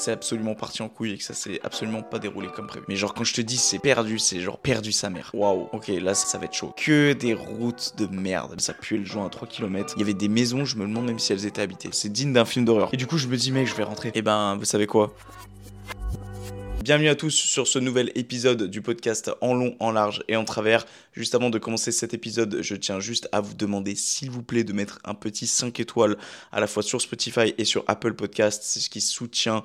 C'est absolument parti en couille et que ça s'est absolument pas déroulé comme prévu. Mais genre quand je te dis c'est perdu, c'est genre perdu sa mère. Waouh, ok, là ça va être chaud. Que des routes de merde. Ça puait le joint à 3 km. Il y avait des maisons, je me demande même si elles étaient habitées. C'est digne d'un film d'horreur. Et du coup je me dis mec, je vais rentrer. Et eh ben, vous savez quoi? Bienvenue à tous sur ce nouvel épisode du podcast en long, en large et en travers. Juste avant de commencer cet épisode, je tiens juste à vous demander s'il vous plaît de mettre un petit 5 étoiles à la fois sur Spotify et sur Apple Podcast. C'est ce qui soutient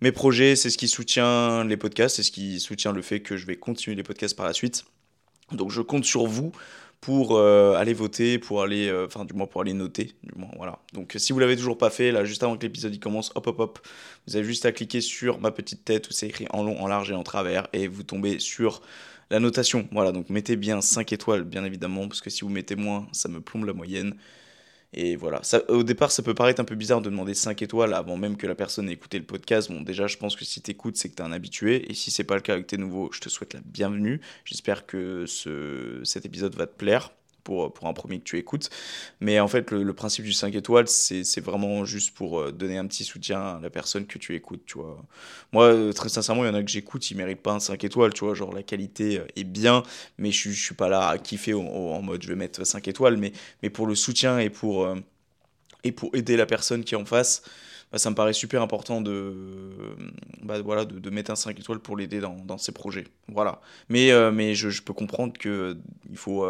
mes projets, c'est ce qui soutient les podcasts, c'est ce qui soutient le fait que je vais continuer les podcasts par la suite. Donc je compte sur vous pour euh, aller voter, pour aller, euh, enfin du moins pour aller noter, du moins voilà. Donc si vous l'avez toujours pas fait, là juste avant que l'épisode commence, hop hop hop, vous avez juste à cliquer sur ma petite tête où c'est écrit en long, en large et en travers et vous tombez sur la notation. Voilà, donc mettez bien 5 étoiles bien évidemment parce que si vous mettez moins, ça me plombe la moyenne. Et voilà, ça, au départ, ça peut paraître un peu bizarre de demander 5 étoiles avant même que la personne ait écouté le podcast. Bon, déjà, je pense que si tu écoutes, c'est que tu es un habitué. Et si c'est pas le cas avec tes nouveaux, je te souhaite la bienvenue. J'espère que ce, cet épisode va te plaire pour, un premier que tu écoutes. Mais en fait, le, principe du 5 étoiles, c'est vraiment juste pour euh, donner un petit soutien à la personne que tu écoutes, tu vois. Moi, euh, très sincèrement, il y en a que j'écoute, ils méritent pas un 5 étoiles, tu vois. Genre, la qualité euh, est bien, mais je, je suis pas là à kiffer en, mode je vais mettre 5 étoiles, mais, mais pour le soutien et pour, et pour aider la personne qui est en face. Bah, ça me paraît super important de, bah, voilà, de, mettre un 5 étoiles pour l'aider dans, ses projets. Voilà. Mais, mais je, peux comprendre qu'il faut,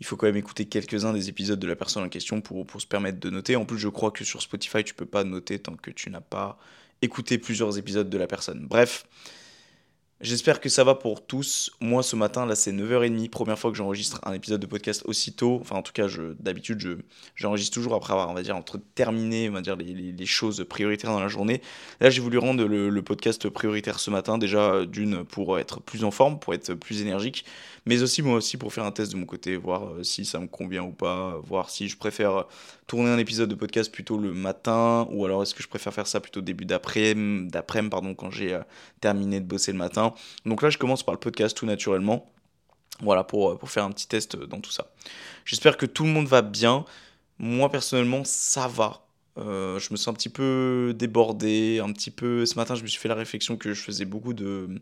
il faut quand même écouter quelques-uns des épisodes de la personne en question pour, se permettre de noter. En plus, je crois que sur Spotify, tu peux pas noter tant que tu n'as pas écouté plusieurs épisodes de la personne. Bref, J'espère que ça va pour tous. Moi, ce matin, là, c'est 9h30, première fois que j'enregistre un épisode de podcast aussitôt. Enfin, en tout cas, d'habitude, je, j'enregistre toujours après avoir, on va dire, entre terminer, on va dire, les, choses prioritaires dans la journée. Là, j'ai voulu rendre le, le, podcast prioritaire ce matin, déjà, d'une, pour être plus en forme, pour être plus énergique, mais aussi, moi aussi, pour faire un test de mon côté, voir euh, si ça me convient ou pas, voir si je préfère tourner un épisode de podcast plutôt le matin, ou alors est-ce que je préfère faire ça plutôt début d'après-midi, d'après pardon, quand j'ai euh, terminé de bosser le matin. Donc là, je commence par le podcast tout naturellement. Voilà, pour, pour faire un petit test dans tout ça. J'espère que tout le monde va bien. Moi, personnellement, ça va. Euh, je me sens un petit peu débordé, un petit peu... Ce matin, je me suis fait la réflexion que je faisais beaucoup de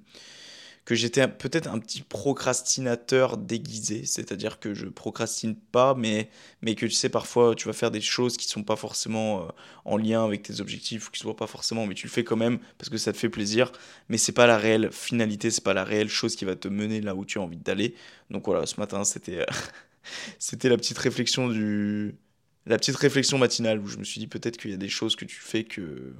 que j'étais peut-être un petit procrastinateur déguisé, c'est-à-dire que je procrastine pas, mais, que tu sais, parfois tu vas faire des choses qui sont pas forcément euh, en lien avec tes objectifs, ou qui sont pas forcément, mais tu le fais quand même parce que ça te fait plaisir, mais c'est pas la réelle finalité, c'est pas la réelle chose qui va te mener là où tu as envie d'aller. Donc voilà, ce matin, c'était, euh, c'était la petite réflexion du, la petite réflexion matinale où je me suis dit peut-être qu'il y a des choses que tu fais que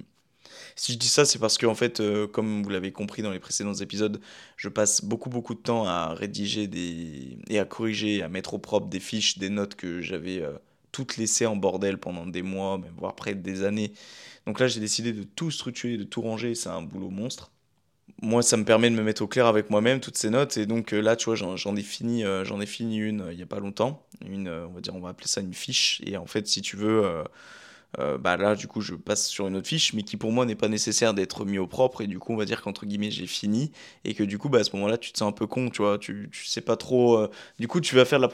si je dis ça, c'est parce que, en fait, euh, comme vous l'avez compris dans les précédents épisodes, je passe beaucoup, beaucoup de temps à rédiger des... et à corriger, à mettre au propre des fiches, des notes que j'avais euh, toutes laissées en bordel pendant des mois, même voire près des années. Donc là, j'ai décidé de tout structurer, de tout ranger. C'est un boulot monstre. Moi, ça me permet de me mettre au clair avec moi-même toutes ces notes. Et donc euh, là, tu vois, j'en ai fini, j'en ai fini une il n'y a pas longtemps. Une, on va dire, on va appeler ça une fiche. Et en fait, si tu veux euh, bah là du coup je passe sur une autre fiche mais qui pour moi n'est pas nécessaire d'être mis au propre et du coup on va dire qu'entre guillemets j'ai fini et que du coup bah à ce moment là tu te sens un peu con tu vois tu, tu sais pas trop euh, du coup tu vas faire de la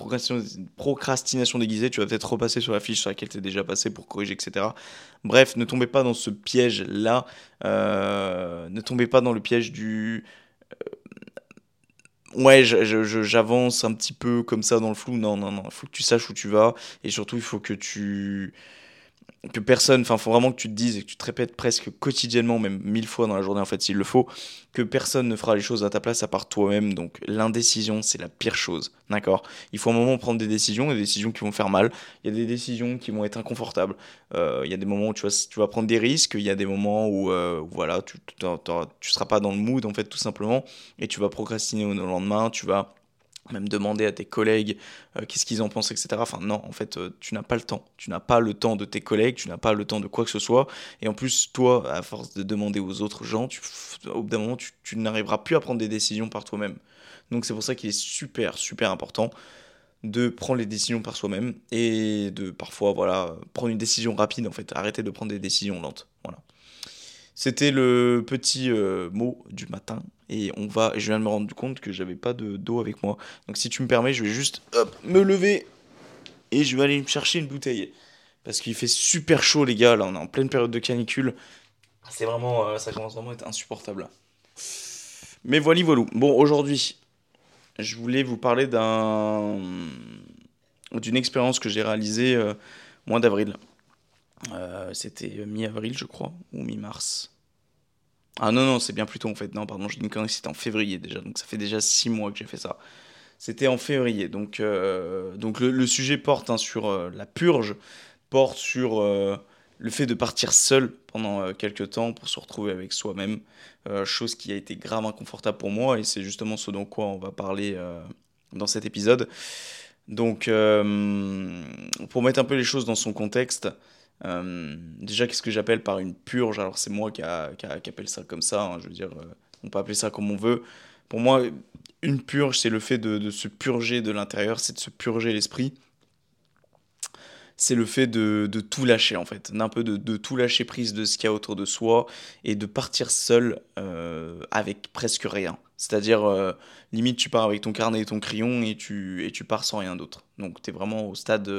procrastination, déguisée tu vas peut-être repasser sur la fiche sur laquelle tu es déjà passé pour corriger etc bref ne tombez pas dans ce piège là euh, ne tombez pas dans le piège du ouais, j'avance un petit peu comme ça dans le flou. Non, non, non. Il faut que tu saches où tu vas. Et surtout, il faut que tu que personne, enfin, faut vraiment que tu te dises et que tu te répètes presque quotidiennement, même mille fois dans la journée, en fait, s'il le faut, que personne ne fera les choses à ta place à part toi-même. Donc, l'indécision, c'est la pire chose, d'accord? Il faut un moment prendre des décisions, des décisions qui vont faire mal. Il y a des décisions qui vont être inconfortables. Euh, il y a des moments où tu vas, prendre des risques. Il y a des moments où, euh, voilà, tu, tu, seras pas dans le mood, en fait, tout simplement, et tu vas procrastiner au lendemain. Tu vas même demander à tes collègues euh, qu'est-ce qu'ils en pensent, etc. Enfin non, en fait, euh, tu n'as pas le temps. Tu n'as pas le temps de tes collègues, tu n'as pas le temps de quoi que ce soit. Et en plus, toi, à force de demander aux autres gens, tu, au bout d'un moment, tu, n'arriveras plus à prendre des décisions par toi-même. Donc c'est pour ça qu'il est super, super important de prendre les décisions par soi-même et de parfois, voilà, prendre une décision rapide, en fait. Arrêter de prendre des décisions lentes. Voilà. C'était le petit euh, mot du matin. Et on va, je viens de me rendre compte que j'avais pas de d'eau avec moi. Donc si tu me permets, je vais juste me lever et je vais aller me chercher une bouteille. Parce qu'il fait super chaud les gars, là on est en pleine période de canicule. C'est vraiment, euh, ça commence vraiment à être insupportable. Mais voilà, voilà. Bon, aujourd'hui, je voulais vous parler d'un d'une expérience que j'ai réalisée euh, mois d'avril. Euh, c'était mi-avril, je crois, ou mi-mars. Ah non, non, c'est bien plus tôt en fait. Non, pardon, je dis une c'était en février déjà. Donc ça fait déjà six mois que j'ai fait ça. C'était en février. Donc, euh, donc le, sujet porte hein, sur euh, la purge, porte sur euh, le fait de partir seul pendant quelques temps pour se retrouver avec soi-même. chose qui a été grave inconfortable pour moi et c'est justement ce dont quoi on va parler dans cet épisode. Donc, pour mettre un peu les choses dans son contexte, euh, déjà, qu'est-ce que j'appelle par une purge? Alors, c'est moi qui, appelle ça comme ça. Hein, je veux dire, euh, on peut appeler ça comme on veut. Pour moi, une purge, c'est le fait de, se purger de l'intérieur, c'est de se purger l'esprit. C'est le fait de, tout lâcher, en fait. D'un peu de, tout lâcher prise de ce qu'il y a autour de soi et de partir seul euh, avec presque rien. C'est-à-dire, limite, tu pars avec ton carnet et ton crayon et tu, et tu pars sans rien d'autre. Donc, tu es vraiment au stade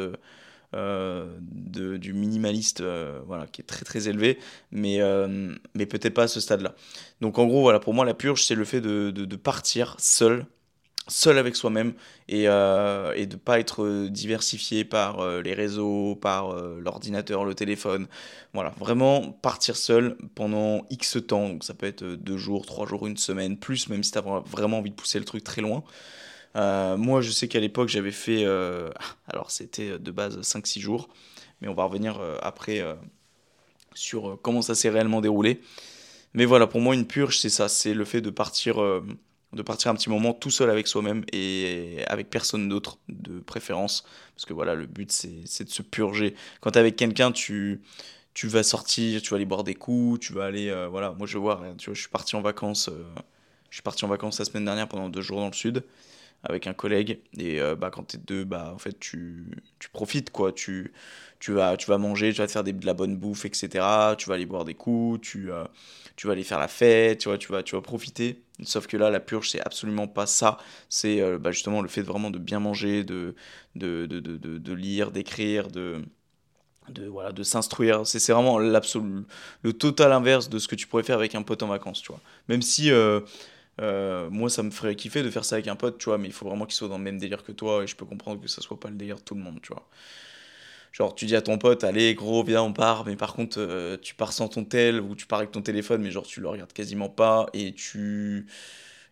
de, du minimaliste euh, voilà, qui est très très élevé, mais, euh, mais peut-être pas à ce stade-là. Donc en gros, voilà, pour moi, la purge, c'est le fait de, de, partir seul, seul avec soi-même et, et de ne pas être diversifié par les réseaux, par l'ordinateur, le téléphone. Voilà, vraiment partir seul pendant X temps. Donc ça peut être deux jours, trois jours, une semaine, plus, même si tu as vraiment envie de pousser le truc très loin. Euh, moi, je sais qu'à l'époque, j'avais fait. Euh, alors, c'était de base 5-6 jours, mais on va revenir euh, après sur comment ça s'est réellement déroulé. Mais voilà, pour moi, une purge, c'est ça c'est le fait de partir, de partir un petit moment tout seul avec soi-même et avec personne d'autre, de préférence. Parce que voilà, le but, c'est de se purger. Quand tu es avec quelqu'un, tu tu vas sortir, tu vas aller boire des coups, tu vas aller, voilà, moi je vois, tu vois, je suis parti en vacances, je suis parti en vacances la semaine dernière pendant deux jours dans le sud, avec un collègue. Et euh, bah, quand t'es deux, bah, en fait, tu, tu profites, quoi. Tu, tu, vas, tu vas manger, tu vas te faire des, de la bonne bouffe, etc. Tu vas aller boire des coups, tu, euh, tu vas aller faire la fête, tu vois, tu vas, tu vas profiter. Sauf que là, la purge, c'est absolument pas ça. C'est euh, bah, justement le fait de vraiment de bien manger, de, de, de, de, de lire, d'écrire, de de voilà de s'instruire c'est vraiment l'absolu le total inverse de ce que tu pourrais faire avec un pote en vacances tu vois même si moi, ça me ferait kiffer de faire ça avec un pote, tu vois, mais il faut vraiment qu'il soit dans le même délire que toi, et je peux comprendre que ça soit pas le délire de tout le monde, tu vois. Genre, tu dis à ton pote, allez, gros, viens, on part, mais par contre, euh, tu pars sans ton tel, ou tu pars avec ton téléphone, mais genre, tu le regardes quasiment pas, et tu.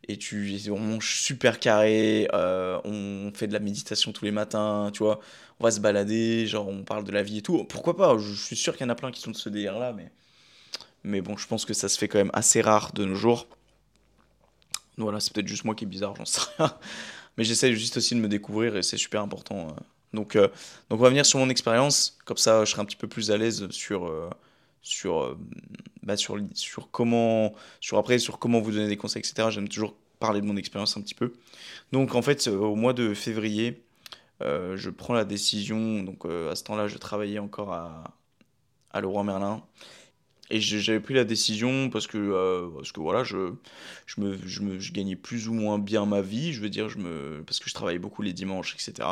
Et tu, on mange super carré, euh, on fait de la méditation tous les matins, tu vois, on va se balader, genre on parle de la vie et tout. Pourquoi pas Je suis sûr qu'il y en a plein qui sont de ce délire-là, mais, mais bon, je pense que ça se fait quand même assez rare de nos jours. Voilà, c'est peut-être juste moi qui est bizarre, j'en sais rien. Mais j'essaie juste aussi de me découvrir et c'est super important. Euh. Donc, euh, donc on va venir sur mon expérience, comme ça je serai un petit peu plus à l'aise sur, euh, sur, bah, sur, comment, sur après, sur comment vous donner des conseils, etc. J'aime toujours parler de mon expérience un petit peu. Donc en fait, au mois de février, je prends la décision, donc à ce temps-là, je travaillais encore à, à Leroy Merlin. Et j'avais pris la décision parce que, euh, parce que voilà, je, je, me, je, gagnais plus ou moins bien ma vie, je veux dire, je me, parce que je travaillais beaucoup les dimanches, etc.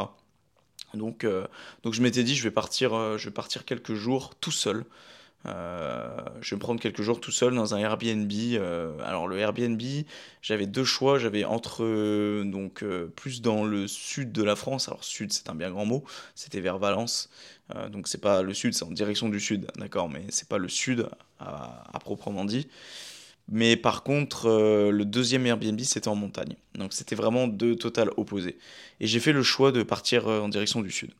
Donc, euh, donc je m'étais dit, je vais, partir, euh, je vais partir quelques jours tout seul. Je vais me prendre quelques jours tout seul dans un Airbnb. alors le Airbnb, j'avais deux choix. J'avais entre donc plus dans le sud de la France. Alors sud, c'est un bien grand mot. C'était vers Valence. Euh, donc c'est pas le sud, c'est en direction du sud, d'accord, mais c'est pas le sud à, proprement dit. Mais par contre, euh, le deuxième Airbnb, c'était en montagne. Donc c'était vraiment deux total opposés. Et j'ai fait le choix de partir euh, en direction du sud.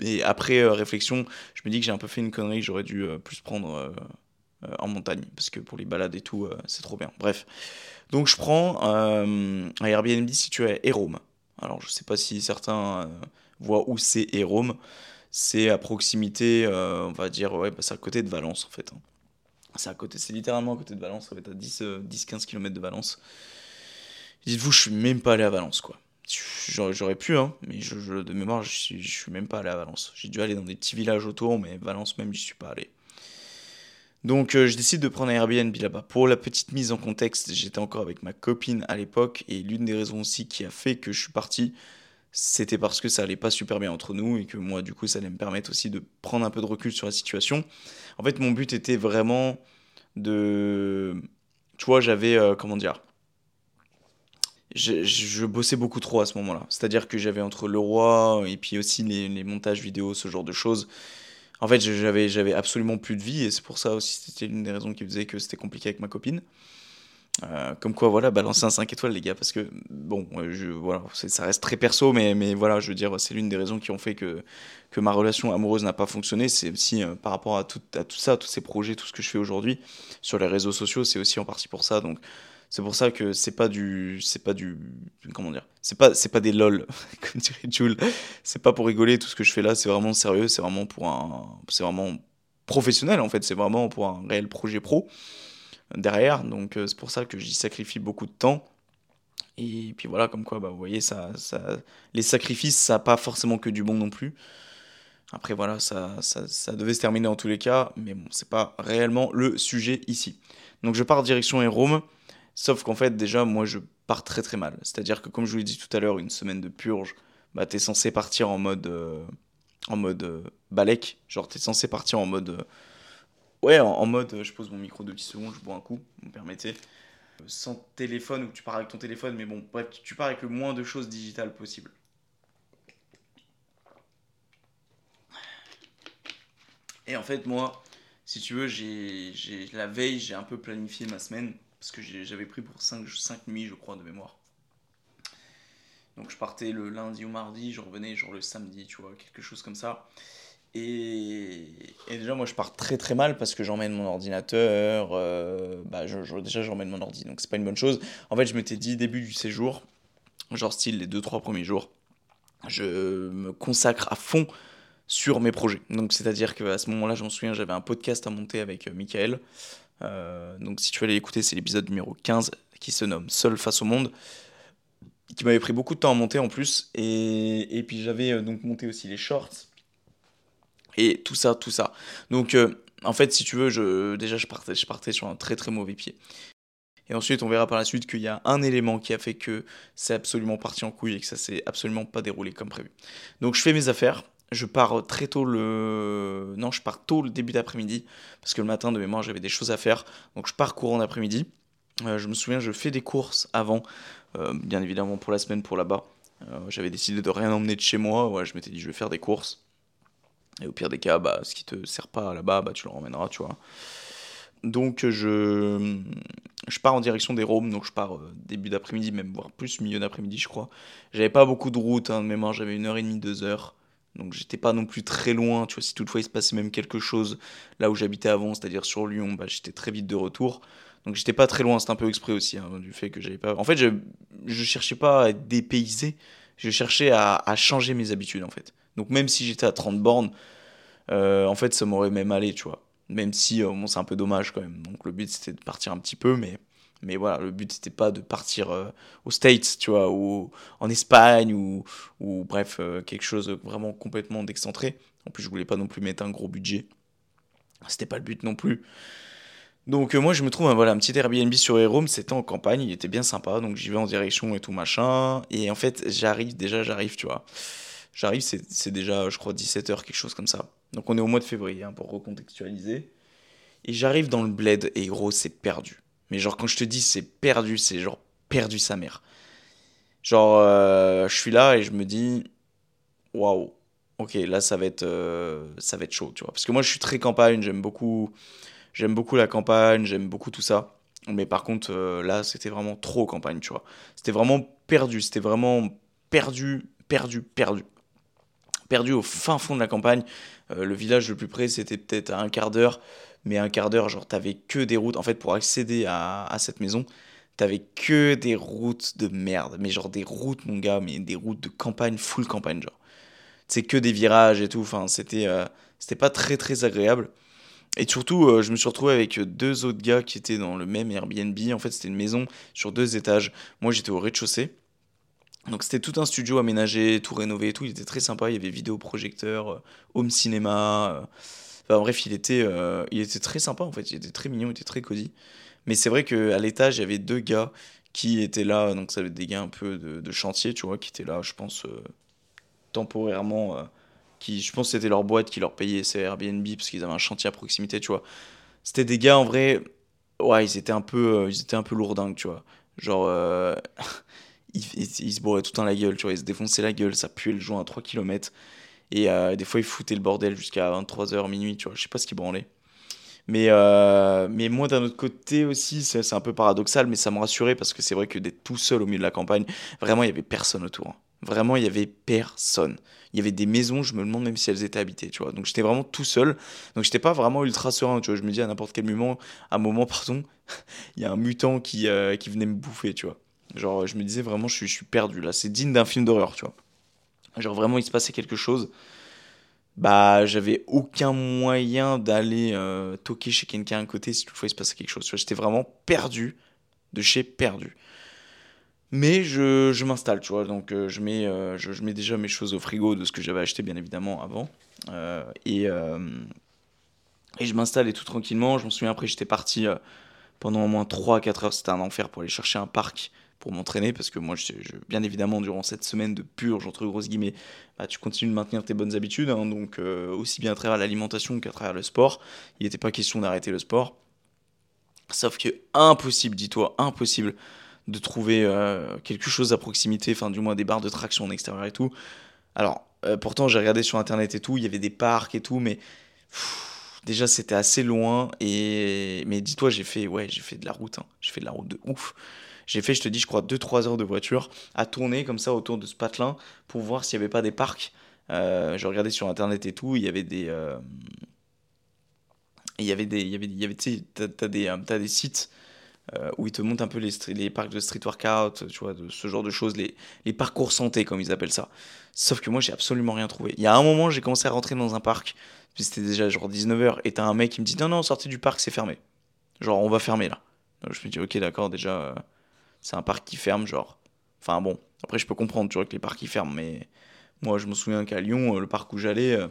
Et, après réflexion, je me dis que j'ai un peu fait une connerie, j'aurais dû plus prendre en montagne. Parce que pour les balades et tout, c'est trop bien. Bref. Donc je prends un Airbnb situé à Hérome. Alors je sais pas si certains voient où c'est Rome. C'est à proximité, on va dire, ouais, bah, c'est à côté de Valence en fait. Hein. C'est à côté, c'est littéralement à côté de Valence, ça va être à 10-15 km de Valence. Dites-vous, je suis même pas allé à Valence, quoi. J'aurais pu, hein, mais je, de mémoire, je suis, je suis même pas allé à Valence. J'ai dû aller dans des petits villages autour, mais Valence même, j'y suis pas allé. Donc euh, je décide de prendre un Airbnb là-bas. Pour la petite mise en contexte, j'étais encore avec ma copine à l'époque, et l'une des raisons aussi qui a fait que je suis parti, c'était parce que ça allait pas super bien entre nous, et que moi, du coup, ça allait me permettre aussi de prendre un peu de recul sur la situation. En fait, mon but était vraiment de... Tu vois, j'avais... Euh, comment dire je, bossais beaucoup trop à ce moment-là. C'est-à-dire que j'avais entre le roi et puis aussi les, montages vidéo, ce genre de choses. En fait, j'avais, absolument plus de vie et c'est pour ça aussi, c'était l'une des raisons qui faisait que c'était compliqué avec ma copine. Euh, comme quoi, voilà, balancer un 5 étoiles, les gars, parce que, bon, je, voilà, ça reste très perso, mais, mais voilà, je veux dire, c'est l'une des raisons qui ont fait que, que ma relation amoureuse n'a pas fonctionné. C'est aussi euh, par rapport à tout, à tout ça, tous ces projets, tout ce que je fais aujourd'hui sur les réseaux sociaux, c'est aussi en partie pour ça. Donc, c'est pour ça que c'est pas du, c'est pas du, comment dire, c'est pas, c'est pas des lol, comme dirait Jules. C'est pas pour rigoler tout ce que je fais là, c'est vraiment sérieux, c'est vraiment pour un, c'est vraiment professionnel en fait, c'est vraiment pour un réel projet pro derrière. Donc euh, c'est pour ça que j'y sacrifie beaucoup de temps. Et puis voilà, comme quoi, bah, vous voyez, ça, ça, les sacrifices, ça n'a pas forcément que du bon non plus. Après voilà, ça, ça, ça, devait se terminer en tous les cas, mais bon, c'est pas réellement le sujet ici. Donc je pars direction Rome. Sauf qu'en fait, déjà, moi, je pars très très mal. C'est-à-dire que, comme je vous l'ai dit tout à l'heure, une semaine de purge, bah, t'es censé partir en mode. Euh, en mode euh, balek. Genre, t'es censé partir en mode. Euh, ouais, en, mode. je pose mon micro de 10 secondes, je bois un coup, vous me permettez. Sans téléphone, ou tu pars avec ton téléphone, mais bon, bref, tu pars avec le moins de choses digitales possible. Et en fait, moi, si tu veux, j'ai la veille, j'ai un peu planifié ma semaine parce que j'avais pris pour 5, 5 nuits, je crois, de mémoire. Donc je partais le lundi ou mardi, je revenais genre le samedi, tu vois, quelque chose comme ça. Et, déjà, moi, je pars très très mal parce que j'emmène mon ordinateur. Euh, bah, je, déjà, j'emmène mon ordi, donc c'est pas une bonne chose. En fait, je m'étais dit, début du séjour, genre style les 2-3 premiers jours, je me consacre à fond sur mes projets. Donc, c'est-à-dire qu'à ce moment-là, je m'en souviens, j'avais un podcast à monter avec euh, Michael. Euh, donc si tu veux aller l'écouter, c'est l'épisode numéro 15 qui se nomme Seul face au monde, qui m'avait pris beaucoup de temps à monter en plus. Et, et puis j'avais euh, donc monté aussi les shorts. Et tout ça, tout ça. Donc euh, en fait, si tu veux, je, déjà je partais, je partais sur un très très mauvais pied. Et ensuite, on verra par la suite qu'il y a un élément qui a fait que c'est absolument parti en couille et que ça s'est absolument pas déroulé comme prévu. Donc je fais mes affaires, je pars très tôt le. Non, je pars tôt le début d'après-midi, parce que le matin de mémoire j'avais des choses à faire. Donc je pars courant d'après-midi. Euh, je me souviens, je fais des courses avant, euh, bien évidemment pour la semaine pour là-bas. J'avais décidé de rien emmener de chez moi. Ouais, je m'étais dit, je vais faire des courses. Et au pire des cas, bah, ce qui te sert pas là-bas, bah, tu le ramèneras, tu vois. Donc je, je pars en direction des Roms, donc je pars début d'après-midi, même voire plus milieu d'après-midi, je crois. J'avais pas beaucoup de route, hein, de mémoire, j'avais une heure et demie, deux heures. Donc j'étais pas non plus très loin, tu vois, si toutefois il se passait même quelque chose là où j'habitais avant, c'est-à-dire sur Lyon, bah, j'étais très vite de retour. Donc j'étais pas très loin, c'était un peu exprès aussi, hein, du fait que j'avais pas... En fait, je, je cherchais pas à être dépaysé, je cherchais à, changer mes habitudes, en fait. Donc même si j'étais à 30 bornes, euh, en fait, ça m'aurait même allé, tu vois. Même si, euh, bon, c'est un peu dommage quand même. Donc le but, c'était de partir un petit peu, mais mais voilà, le but c'était pas de partir euh, aux States, tu vois, ou en Espagne, ou, ou bref, euh, quelque chose vraiment complètement d'excentré. En plus, je voulais pas non plus mettre un gros budget. C'était pas le but non plus. Donc moi je me trouve voilà, un petit Airbnb sur Rome, c'était en campagne, il était bien sympa, donc j'y vais en direction et tout machin. Et en fait j'arrive, déjà j'arrive, tu vois. J'arrive, c'est déjà je crois 17h, quelque chose comme ça. Donc on est au mois de février, hein, pour recontextualiser. Et j'arrive dans le bled et gros c'est perdu. Mais genre, quand je te dis c'est perdu, c'est genre perdu sa mère. Genre, euh, je suis là et je me dis, waouh, ok, là ça va être, euh, ça va être chaud, tu vois. Parce que moi, je suis très campagne, j'aime beaucoup, beaucoup la campagne, j'aime beaucoup tout ça. Mais par contre, euh, là, c'était vraiment trop campagne, tu vois. C'était vraiment perdu, c'était vraiment perdu, perdu, perdu. Perdu au fin fond de la campagne. le village le plus près, c'était peut-être à un quart d'heure mais un quart d'heure, genre t'avais que des routes. En fait, pour accéder à, cette maison, t'avais que des routes de merde. Mais genre des routes, mon gars, mais des routes de campagne, full campagne, genre. C'est que des virages et tout. Enfin, c'était euh, c'était pas très très agréable. Et surtout, euh, je me suis retrouvé avec deux autres gars qui étaient dans le même Airbnb. En fait, c'était une maison sur deux étages. Moi, j'étais au rez-de-chaussée. Donc, c'était tout un studio aménagé, tout rénové et tout. Il était très sympa. Il y avait vidéoprojecteur, euh, home cinéma. Enfin, bref, il était, il était très sympa en fait. Il était très mignon, il était très cosy. Mais c'est vrai qu'à l'étage, il y avait deux gars qui étaient là. Donc, ça avait des gars un peu de, chantier, tu vois, qui étaient là, je pense, temporairement qui, je pense que c'était leur boîte qui leur payait ces Airbnb parce qu'ils avaient un chantier à proximité, tu vois. C'était des gars, en vrai, ouais, ils étaient un peu, euh, ils étaient un peu lourdingues, tu vois. Genre, euh, ils, se bourraient tout dans la gueule, tu vois, ils se défonçaient la gueule, ça puait le joint à 3 km. Et euh, des fois, ils foutaient le bordel jusqu'à 23h, minuit, tu vois, je sais pas ce qu'ils branlaient. Mais, mais moi, d'un autre côté aussi, c'est un peu paradoxal, mais ça me rassurait parce que c'est vrai que d'être tout seul au milieu de la campagne, vraiment, il y avait personne autour. Hein. Vraiment, il y avait personne. Il y avait des maisons, je me demande même si elles étaient habitées, tu vois. Donc j'étais vraiment tout seul. Donc j'étais pas vraiment ultra serein, tu vois. Je me dis à n'importe quel moment, à un moment, pardon, il y a un mutant qui, euh, qui venait me bouffer, tu vois. Genre, je me disais vraiment, je suis, je suis perdu là. C'est digne d'un film d'horreur, tu vois. Genre, vraiment, il se passait quelque chose. Bah, j'avais aucun moyen d'aller euh, toquer chez quelqu'un à côté si toutefois il se passait quelque chose. J'étais vraiment perdu de chez perdu. Mais je, je m'installe, tu vois. Donc, euh, je, mets, euh, je, je, mets déjà mes choses au frigo de ce que j'avais acheté, bien évidemment, avant. Et, et je m'installe et tout tranquillement. Je m'en souviens, après, j'étais parti pendant au moins 3-4 heures. C'était un enfer pour aller chercher un parc pour m'entraîner. Parce que moi, je, bien évidemment, durant cette semaine de purge, entre grosses guillemets, bah, tu continues de maintenir tes bonnes habitudes. Hein, donc, aussi bien à travers l'alimentation qu'à travers le sport. Il n'était pas question d'arrêter le sport. Sauf que, impossible, dis-toi, impossible de trouver euh, quelque chose à proximité, enfin du moins des barres de traction en extérieur et tout. Alors, euh, pourtant j'ai regardé sur internet et tout, il y avait des parcs et tout, mais déjà c'était assez loin. Et mais dis-toi, j'ai fait ouais, j'ai fait de la route, hein. j'ai fait de la route de ouf. J'ai fait, je te dis, je crois 2-3 heures de voiture à tourner comme ça autour de ce patelin pour voir s'il n'y avait pas des parcs. Euh, je regardais sur internet et tout, il y avait des il y avait des il y avait il y avait t'as des as des sites euh, où ils te montrent un peu les, les parcs de street workout, tu vois, ce genre de choses, les, les parcours santé, comme ils appellent ça. Sauf que moi, j'ai absolument rien trouvé. Il y a un moment, j'ai commencé à rentrer dans un parc, puis c'était déjà genre 19h, et t'as un mec qui me dit Non, non, sortez du parc, c'est fermé. Genre, on va fermer là. je me dis Ok, d'accord, déjà, euh, c'est un parc qui ferme, genre. Enfin bon, après, je peux comprendre, que les parcs ils ferment, mais moi, je me souviens qu'à Lyon, euh, le parc où j'allais, le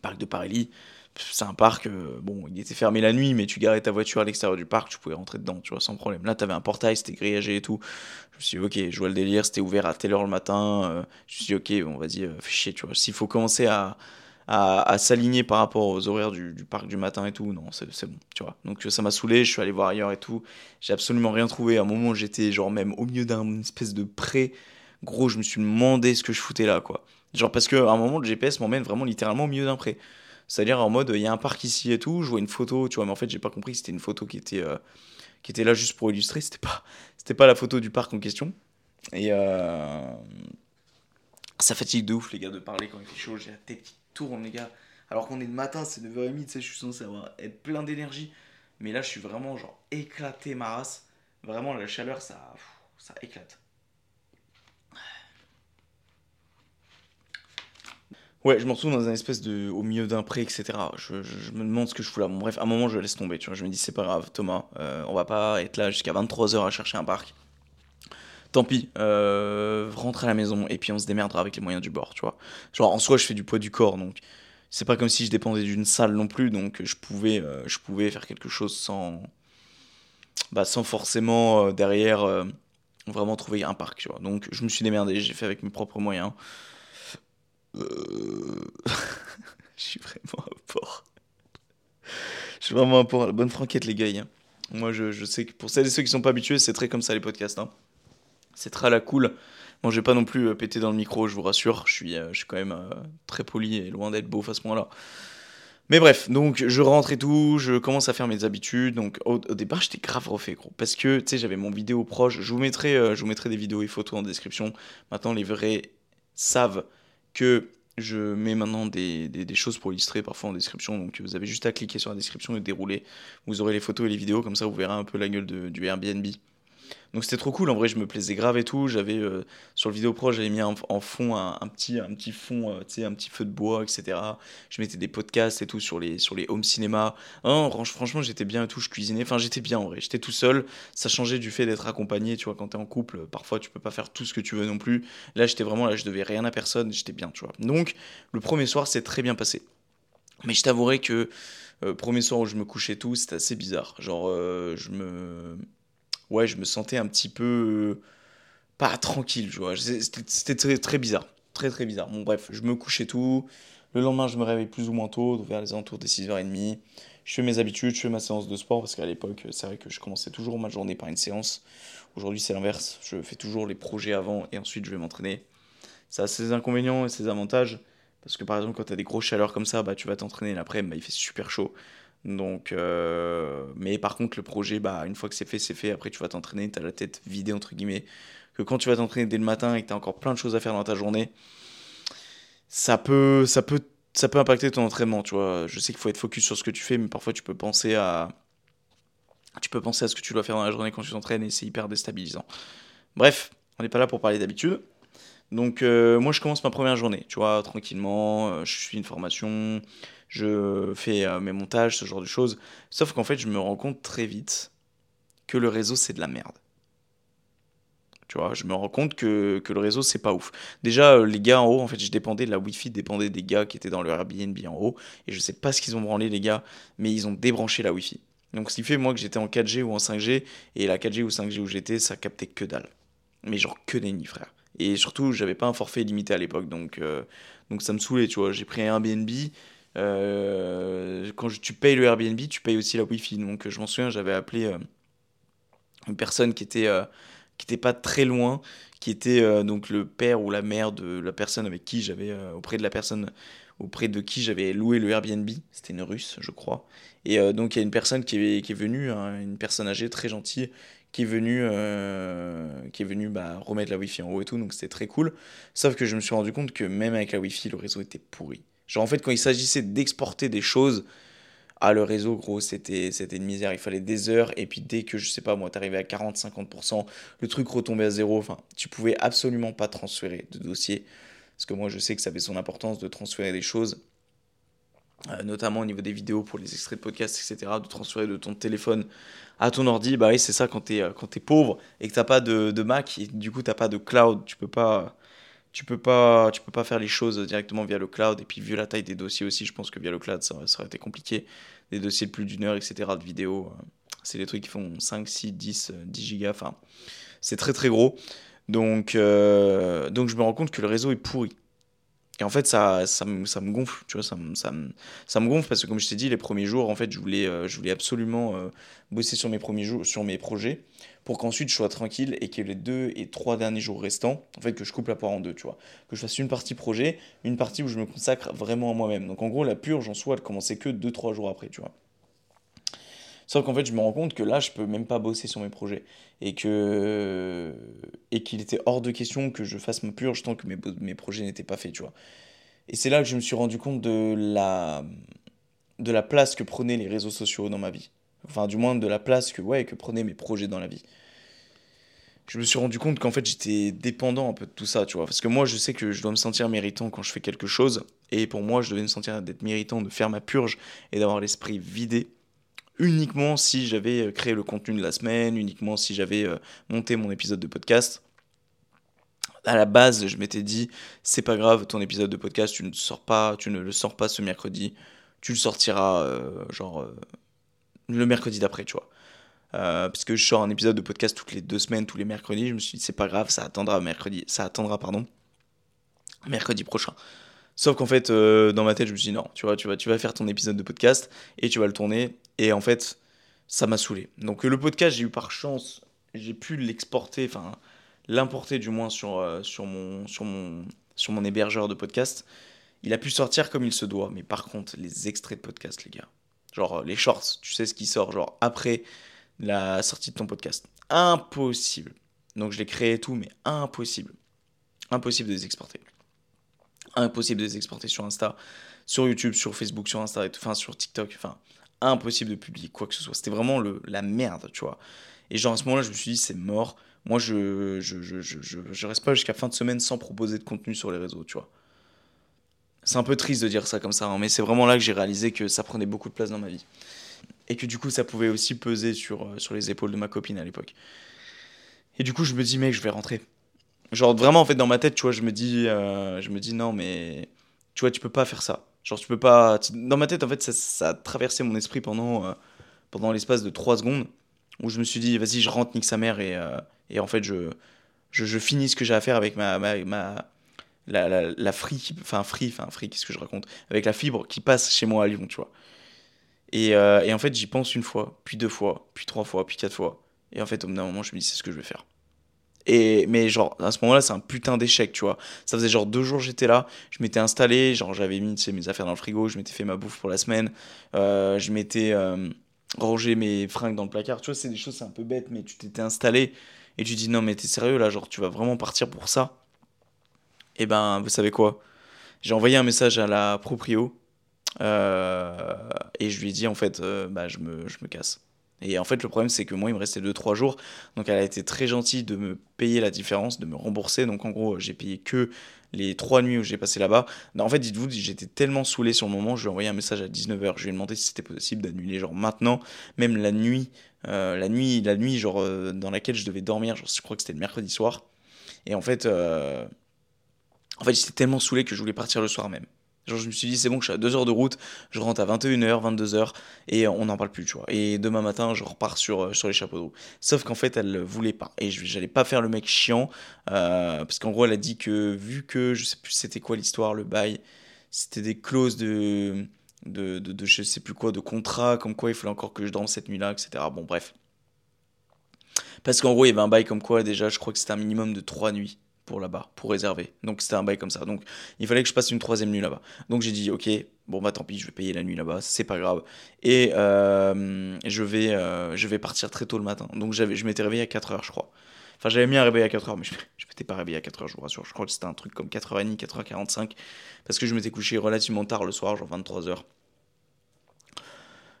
parc de Paris, c'est un parc, euh, bon, il était fermé la nuit, mais tu garais ta voiture à l'extérieur du parc, tu pouvais rentrer dedans, tu vois, sans problème. Là, t'avais un portail, c'était grillagé et tout. Je me suis dit, ok, je vois le délire, c'était ouvert à telle heure le matin. Euh, je me suis dit, ok, bon, vas-y, euh, fais chier, tu vois. S'il faut commencer à, à, s'aligner par rapport aux horaires du, parc du matin et tout, non, c'est bon, tu vois. Donc ça m'a saoulé, je suis allé voir ailleurs et tout. J'ai absolument rien trouvé. À un moment, j'étais genre même au milieu d'un espèce de pré. Gros, je me suis demandé ce que je foutais là, quoi. Genre parce qu'à un moment, le GPS m'emmène vraiment littéralement au milieu d'un pré. C'est-à-dire en mode, il y a un parc ici et tout, je vois une photo, tu vois, mais en fait, j'ai pas compris, c'était une photo qui était, euh, qui était là juste pour illustrer, c'était pas, pas la photo du parc en question. Et euh, ça fatigue de ouf, les gars, de parler quand il fait chaud, j'ai la tête qui tourne, les gars. Alors qu'on est le matin, c'est 9h30, tu sais, je suis censé avoir, être plein d'énergie. Mais là, je suis vraiment, genre, éclaté ma race. Vraiment, la chaleur, ça, ça éclate. Ouais, je m'en retrouve dans un espèce de. au milieu d'un pré, etc. Je, me demande ce que je fous là. Bref, à un moment, je laisse tomber, tu vois. Je me dis, c'est pas grave, Thomas, euh, on va pas être là jusqu'à 23h à chercher un parc. Tant pis, euh, rentre à la maison et puis on se démerdera avec les moyens du bord, tu vois. Genre, en soi, je fais du poids du corps, donc c'est pas comme si je dépendais d'une salle non plus, donc je pouvais, euh, je pouvais faire quelque chose sans. Bah, sans forcément derrière vraiment trouver un parc, tu vois. Donc, je me suis démerdé, j'ai fait avec mes propres moyens. Euh, je suis vraiment un porc. Je suis vraiment un porc. Bonne franquette, les gars. Hein. Moi, je, je, sais que pour celles et ceux qui sont pas habitués, c'est très comme ça les podcasts. Hein. C'est très la cool. Bon, je vais pas non plus euh, péter dans le micro, je vous rassure. Je suis, euh, je suis quand même très poli et loin d'être beau à ce point-là. Mais bref, donc je rentre et tout, je commence à faire mes habitudes. Donc au, départ, j'étais grave refait, gros. Parce que, tu sais, j'avais mon vidéo proche. Je vous, mettrai, je vous mettrai des vidéos et photos en description. Maintenant, les vrais savent que je mets maintenant des, des, choses pour illustrer parfois en description. Donc vous avez juste à cliquer sur la description et dérouler. Vous aurez les photos et les vidéos, comme ça vous verrez un peu la gueule du Airbnb. Donc c'était trop cool, en vrai je me plaisais grave et tout, j'avais euh, sur le vidéo pro j'avais mis en, fond un, petit, un petit fond, euh, tu sais, un petit feu de bois, etc. Je mettais des podcasts et tout sur les, sur les home cinéma. Hein, franchement j'étais bien et tout, je cuisinais, enfin j'étais bien en vrai, j'étais tout seul, ça changeait du fait d'être accompagné, tu vois, quand t'es en couple, parfois tu peux pas faire tout ce que tu veux non plus. Là j'étais vraiment là, je devais rien à personne, j'étais bien, tu vois. Donc le premier soir c'est très bien passé. Mais je t'avouerai que euh, premier soir où je me couchais tout, c'était assez bizarre. Genre, je me ouais, je me sentais un petit peu pas tranquille, tu vois. C'était très, très bizarre. Très très bizarre. Bon bref, je me couchais tout. Le lendemain, je me réveille plus ou moins tôt, vers les alentours des 6h30. Je fais mes habitudes, je fais ma séance de sport parce qu'à l'époque, c'est vrai que je commençais toujours ma journée par une séance. Aujourd'hui, c'est l'inverse. Je fais toujours les projets avant et ensuite je vais m'entraîner. Ça a ses inconvénients et ses avantages. Parce que par exemple, quand tu as des grosses chaleurs comme ça, bah, tu vas t'entraîner l'après-midi, bah, il fait super chaud. Donc, euh, mais par contre, le projet, bah, une fois que c'est fait, c'est fait. Après, tu vas t'entraîner, tu as la tête vidée, entre guillemets. Que quand tu vas t'entraîner dès le matin et que tu as encore plein de choses à faire dans ta journée, ça peut, ça peut, ça peut impacter ton entraînement, tu vois. Je sais qu'il faut être focus sur ce que tu fais, mais parfois tu peux penser à, tu peux penser à ce que tu dois faire dans la journée quand tu t'entraînes et c'est hyper déstabilisant. Bref, on n'est pas là pour parler d'habitude. Donc, euh, moi, je commence ma première journée, tu vois, tranquillement. Euh, je suis une formation, je fais euh, mes montages, ce genre de choses. Sauf qu'en fait, je me rends compte très vite que le réseau, c'est de la merde. Tu vois, je me rends compte que, que le réseau, c'est pas ouf. Déjà, euh, les gars en haut, en fait, je dépendais de la Wi-Fi, dépendait des gars qui étaient dans le Airbnb en haut. Et je sais pas ce qu'ils ont branlé, les gars, mais ils ont débranché la Wi-Fi. Donc, ce qui fait, moi, que j'étais en 4G ou en 5G, et la 4G ou 5G où j'étais, ça captait que dalle. Mais genre que nenni, frère. Et surtout, j'avais pas un forfait limité à l'époque, donc, euh, donc ça me saoulait, tu vois. J'ai pris un Airbnb, euh, quand tu payes le Airbnb, tu payes aussi la Wi-Fi. Donc je m'en souviens, j'avais appelé euh, une personne qui était, euh, qui était pas très loin, qui était donc le père ou la mère de la personne avec qui j'avais, auprès de la personne auprès de qui j'avais loué le Airbnb. C'était une russe, je crois. Et donc il y a une personne qui est, qui est venue, hein, une personne âgée très gentille, qui est venue, qui est venue bah, remettre la Wi-Fi en haut et tout. Donc c'était très cool. Sauf que je me suis rendu compte que même avec la Wi-Fi, le réseau était pourri. Genre, en fait, quand il s'agissait d'exporter des choses, ah, le réseau, gros, c'était, une misère. Il fallait des heures. Et puis, dès que, je sais pas, moi, t'arrivais à 40-50%, le truc retombait à zéro. Enfin, tu pouvais absolument pas transférer de dossier. Parce que moi, je sais que ça avait son importance de transférer des choses. Euh, notamment au niveau des vidéos pour les extraits de podcast, etc., de transférer de ton téléphone à ton ordi. Bah oui, c'est ça quand t'es, euh, es pauvre et que t'as pas de, de Mac, et du coup t'as pas de cloud, tu peux pas, tu peux pas tu peux pas faire les choses directement via le cloud. Et puis vu la taille des dossiers aussi je pense que via le cloud ça, aurait été compliqué. Des dossiers de plus d'une heure etc de vidéos euh, c'est des trucs qui font 5 6 10 10 gigas. Enfin c'est très très gros. Donc euh, donc je me rends compte que le réseau est pourri et en fait, ça, ça, me, ça me gonfle, tu vois, ça me, ça, ça me gonfle parce que comme je t'ai dit, les premiers jours, en fait, je voulais, euh, je voulais absolument euh, bosser sur mes premiers jours, sur mes projets, pour qu'ensuite je sois tranquille et que les deux et trois derniers jours restants, en fait, que je coupe la poire en deux, tu vois. Que je fasse une partie projet, une partie où je me consacre vraiment à moi-même. Donc en gros, la purge en soi, elle commençait que deux, trois jours après, tu vois. Sauf qu'en fait, je me rends compte que là, je peux même pas bosser sur mes projets. Et que et qu'il était hors de question que je fasse ma purge tant que mes, mes projets n'étaient pas faits, tu vois. Et c'est là que je me suis rendu compte de la, de la place que prenaient les réseaux sociaux dans ma vie. Enfin, du moins de la place que, ouais, que prenaient mes projets dans la vie. Je me suis rendu compte qu'en fait, j'étais dépendant un peu de tout ça, tu vois. Parce que moi, je sais que je dois me sentir méritant quand je fais quelque chose. Et pour moi, je devais me sentir d'être méritant de faire ma purge et d'avoir l'esprit vidé uniquement si j'avais euh, créé le contenu de la semaine, uniquement si j'avais euh, monté mon épisode de podcast. À la base, je m'étais dit, c'est pas grave, ton épisode de podcast, tu ne, sors pas, tu ne le sors pas ce mercredi, tu le sortiras euh, genre le mercredi d'après, tu vois. parce que je sors un épisode de podcast toutes les deux semaines, tous les mercredis, je me suis dit, c'est pas grave, ça attendra mercredi, ça attendra, pardon, mercredi prochain. Sauf qu'en fait, euh, dans ma tête, je me suis dit non, tu vois, tu vas, tu vas faire ton épisode de podcast et tu vas le tourner. Et en fait, ça m'a saoulé. Donc le podcast, j'ai eu par chance, j'ai pu l'exporter, enfin l'importer du moins sur, euh, sur, mon, sur, mon, sur mon hébergeur de podcast. Il a pu sortir comme il se doit. Mais par contre, les extraits de podcast, les gars, genre les shorts, tu sais ce qui sort, genre après la sortie de ton podcast. Impossible. Donc je l'ai créé et tout, mais impossible. Impossible de les exporter impossible de les exporter sur Insta, sur YouTube, sur Facebook, sur Insta, enfin sur TikTok, enfin impossible de publier quoi que ce soit. C'était vraiment le, la merde, tu vois. Et genre à ce moment-là, je me suis dit, c'est mort. Moi, je je, je, je, reste pas jusqu'à fin de semaine sans proposer de contenu sur les réseaux, tu vois. C'est un peu triste de dire ça comme ça, hein, mais c'est vraiment là que j'ai réalisé que ça prenait beaucoup de place dans ma vie. Et que du coup, ça pouvait aussi peser sur, euh, sur les épaules de ma copine à l'époque. Et du coup, je me dis, mec, je vais rentrer. Genre, vraiment, en fait, dans ma tête, tu vois, je me dis, euh, je me dis non, mais tu vois, tu peux pas faire ça. Genre, tu peux pas. Dans ma tête, en fait, ça, ça a traversé mon esprit pendant, euh, pendant l'espace de 3 secondes où je me suis dit, vas-y, je rentre, nique sa mère et, et en fait, je, je, finis ce que j'ai à faire avec ma, ma, ma la, la, la free, enfin free, enfin free, qu'est-ce que je raconte Avec la fibre qui passe chez moi à Lyon, tu vois. Et, euh, et en fait, j'y pense une fois, puis deux fois, puis trois fois, puis quatre fois. Et en fait, au bout d'un moment, je me dis, c'est ce que je vais faire. Et, mais genre, à ce moment-là, c'est un putain d'échec, tu vois. Ça faisait genre deux jours j'étais là, je m'étais installé, genre j'avais mis mes affaires dans le frigo, je m'étais fait ma bouffe pour la semaine, euh, je m'étais euh, rangé mes fringues dans le placard. Tu vois, c'est des choses, c'est un peu bête, mais tu t'étais installé et tu dis, non, mais t'es sérieux là, genre, tu vas vraiment partir pour ça et eh ben, vous savez quoi? J'ai envoyé un message à la proprio euh, et je lui ai dit en fait, bah, je, me, je me casse. Et en fait, le problème, c'est que moi, il me restait 2-3 jours. Donc, elle a été très gentille de me payer la différence, de me rembourser. Donc, en gros, j'ai payé que les 3 nuits où j'ai passé là-bas. En fait, dites-vous, j'étais tellement saoulé sur le moment, je lui ai envoyé un message à 19h. Je lui ai demandé si c'était possible d'annuler, genre maintenant, même la nuit, euh, la nuit, la nuit, genre dans laquelle je devais dormir. Genre, je crois que c'était le mercredi soir. Et en fait, en fait, j'étais tellement saoulé que je voulais partir le soir même. Genre, je me suis dit, c'est bon, je suis à 2 heures de route, je rentre à 21h, 22h, et on n'en parle plus, tu vois. Et demain matin, je repars sur, euh, sur les chapeaux de roue. Sauf qu'en fait, elle voulait pas. Et j'allais pas faire le mec chiant, euh, parce qu'en gros, elle a dit que, vu que, je sais plus c'était quoi l'histoire, le bail, c'était des clauses de, de, de, de, je sais plus quoi, de contrat, comme quoi il fallait encore que je dorme cette nuit-là, etc. Bon, bref. Parce qu'en gros, il y avait un bail comme quoi, déjà, je crois que c'était un minimum de 3 nuits pour là-bas, pour réserver. Donc c'était un bail comme ça. Donc il fallait que je passe une troisième nuit là-bas. Donc j'ai dit ok, bon bah tant pis, je vais payer la nuit là-bas, c'est pas grave. Et euh, je, vais, euh, je vais partir très tôt le matin. Donc je m'étais réveillé à 4h je crois. Enfin j'avais mis un réveil à 4h, mais je, je m'étais pas réveillé à 4h, je vous rassure. Je crois que c'était un truc comme 4h30, 4h45. Parce que je m'étais couché relativement tard le soir, genre 23h.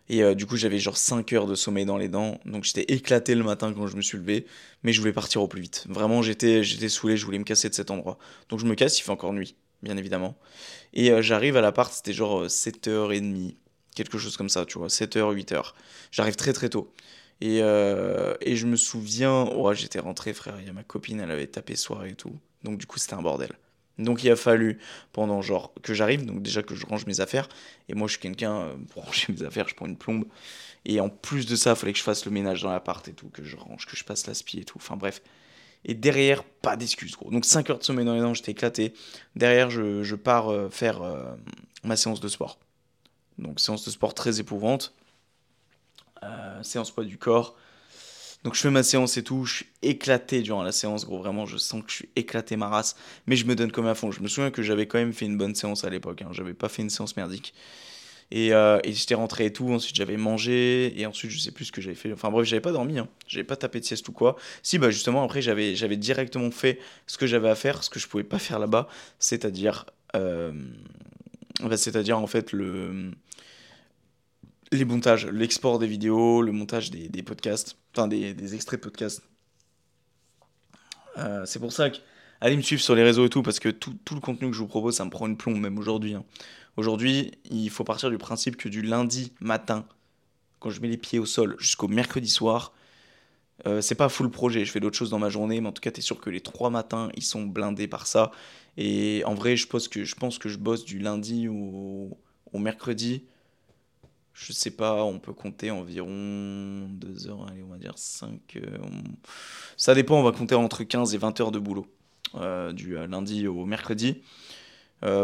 Et euh, du coup, j'avais genre 5 heures de sommeil dans les dents. Donc j'étais éclaté le matin quand je me suis levé. Mais je voulais partir au plus vite. Vraiment, j'étais, j'étais saoulé, je voulais me casser de cet endroit. Donc je me casse, il fait encore nuit, bien évidemment. Et euh, j'arrive à l'appart, c'était genre 7h30. Euh, quelque chose comme ça, tu vois. 7h, 8h. J'arrive très très tôt. Et, et je me souviens, oh, j'étais rentré, frère. Il y a ma copine, elle avait tapé soirée et tout. Donc du coup, c'était un bordel. Donc il a fallu pendant genre que j'arrive, donc déjà que je range mes affaires. Et moi je suis quelqu'un, euh, pour ranger mes affaires, je prends une plombe. Et en plus de ça, il fallait que je fasse le ménage dans l'appart et tout, que je range, que je passe l'aspi et tout. Enfin bref. Et derrière, pas d'excuses gros. Donc 5 heures de sommeil dans les dents, j'étais éclaté. Derrière, je, je pars euh, faire euh, ma séance de sport. Donc séance de sport très épouvante. séance poids du corps. Donc je fais ma séance et tout, je suis éclaté durant la séance, gros, vraiment, je sens que je suis éclaté ma race, mais je me donne comme à fond. Je me souviens que j'avais quand même fait une bonne séance à l'époque, hein. j'avais pas fait une séance merdique. Et, euh, et j'étais rentré et tout, ensuite j'avais mangé, et ensuite je sais plus ce que j'avais fait. Enfin bref, j'avais pas dormi, hein. j'avais pas tapé de sieste ou quoi. Si, bah justement, après j'avais, directement fait ce que j'avais à faire, ce que je pouvais pas faire là-bas, c'est-à-dire... Euh, bah, c'est-à-dire en fait le les montages, l'export des vidéos, le montage des podcasts, enfin des, des, extraits de podcasts. Euh, c'est pour ça que allez me suivre sur les réseaux et tout, parce que tout, tout, le contenu que je vous propose, ça me prend une plombe, même aujourd'hui. Hein. Aujourd'hui, il faut partir du principe que du lundi matin, quand je mets les pieds au sol, jusqu'au mercredi soir, euh, c'est pas full projet, je fais d'autres choses dans ma journée, mais en tout cas, tu es sûr que les trois matins, ils sont blindés par ça. Et en vrai, je pense que je, pense que je bosse du lundi au, au mercredi je sais pas, on peut compter environ 2 heures, allez, on va dire 5. Euh, ça dépend, on va compter entre 15 et 20 heures de boulot, euh, du euh, lundi au mercredi.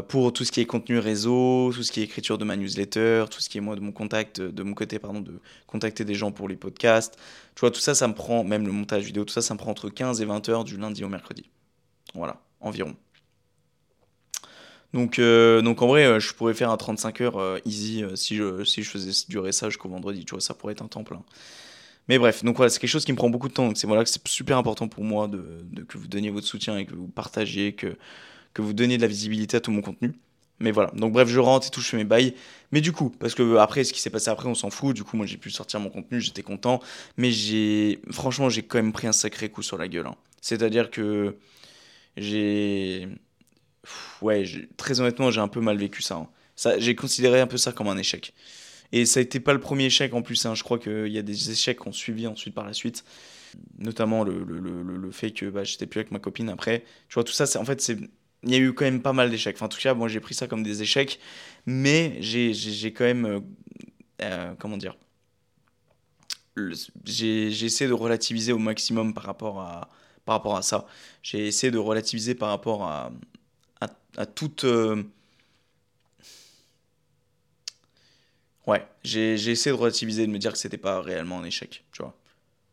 pour tout ce qui est contenu réseau, tout ce qui est écriture de ma newsletter, tout ce qui est moi de mon contact, de mon côté, pardon, de contacter des gens pour les podcasts. Tu vois, tout ça, ça me prend, même le montage vidéo, tout ça, ça me prend entre 15 et 20 heures du lundi au mercredi. Voilà, environ. Donc, euh, donc en vrai, euh, je pourrais faire un 35 heures euh, easy si, je, si je faisais durer ça jusqu'au vendredi, tu vois, ça pourrait être un temps plein. Mais bref, donc voilà, c'est quelque chose qui me prend beaucoup de temps. Donc c'est voilà c'est super important pour moi de, que vous donniez votre soutien et que vous partagiez, que, que vous donniez de la visibilité à tout mon contenu. Mais voilà. Donc bref, je rentre et tout, je fais mes bails. Mais du coup, parce que après, ce qui s'est passé après, on s'en fout. Du coup, moi, j'ai pu sortir mon contenu, j'étais content. Mais j'ai, franchement, j'ai quand même pris un sacré coup sur la gueule. hein. C'est-à-dire que j'ai, ouais, très honnêtement, j'ai un peu mal vécu ça. hein. Ça, j'ai considéré un peu ça comme un échec. Et ça été pas le premier échec en plus. hein. Je crois qu'il y a des échecs qui ont suivi ensuite par la suite. Notamment le, le, le, le- fait que bah, j'étais plus avec ma copine après. Tu vois, tout ça, en fait, il y a eu quand même pas mal d'échecs. Enfin, en tout cas, moi, j'ai pris ça comme des échecs. Mais j'ai, quand même. euh, euh, comment dire j'ai essayé de relativiser au maximum par rapport à, par rapport à ça. J'ai essayé de relativiser par rapport à, à, toute. euh, Ouais, j'ai essayé de relativiser, de me dire que c'était pas réellement un échec, tu vois.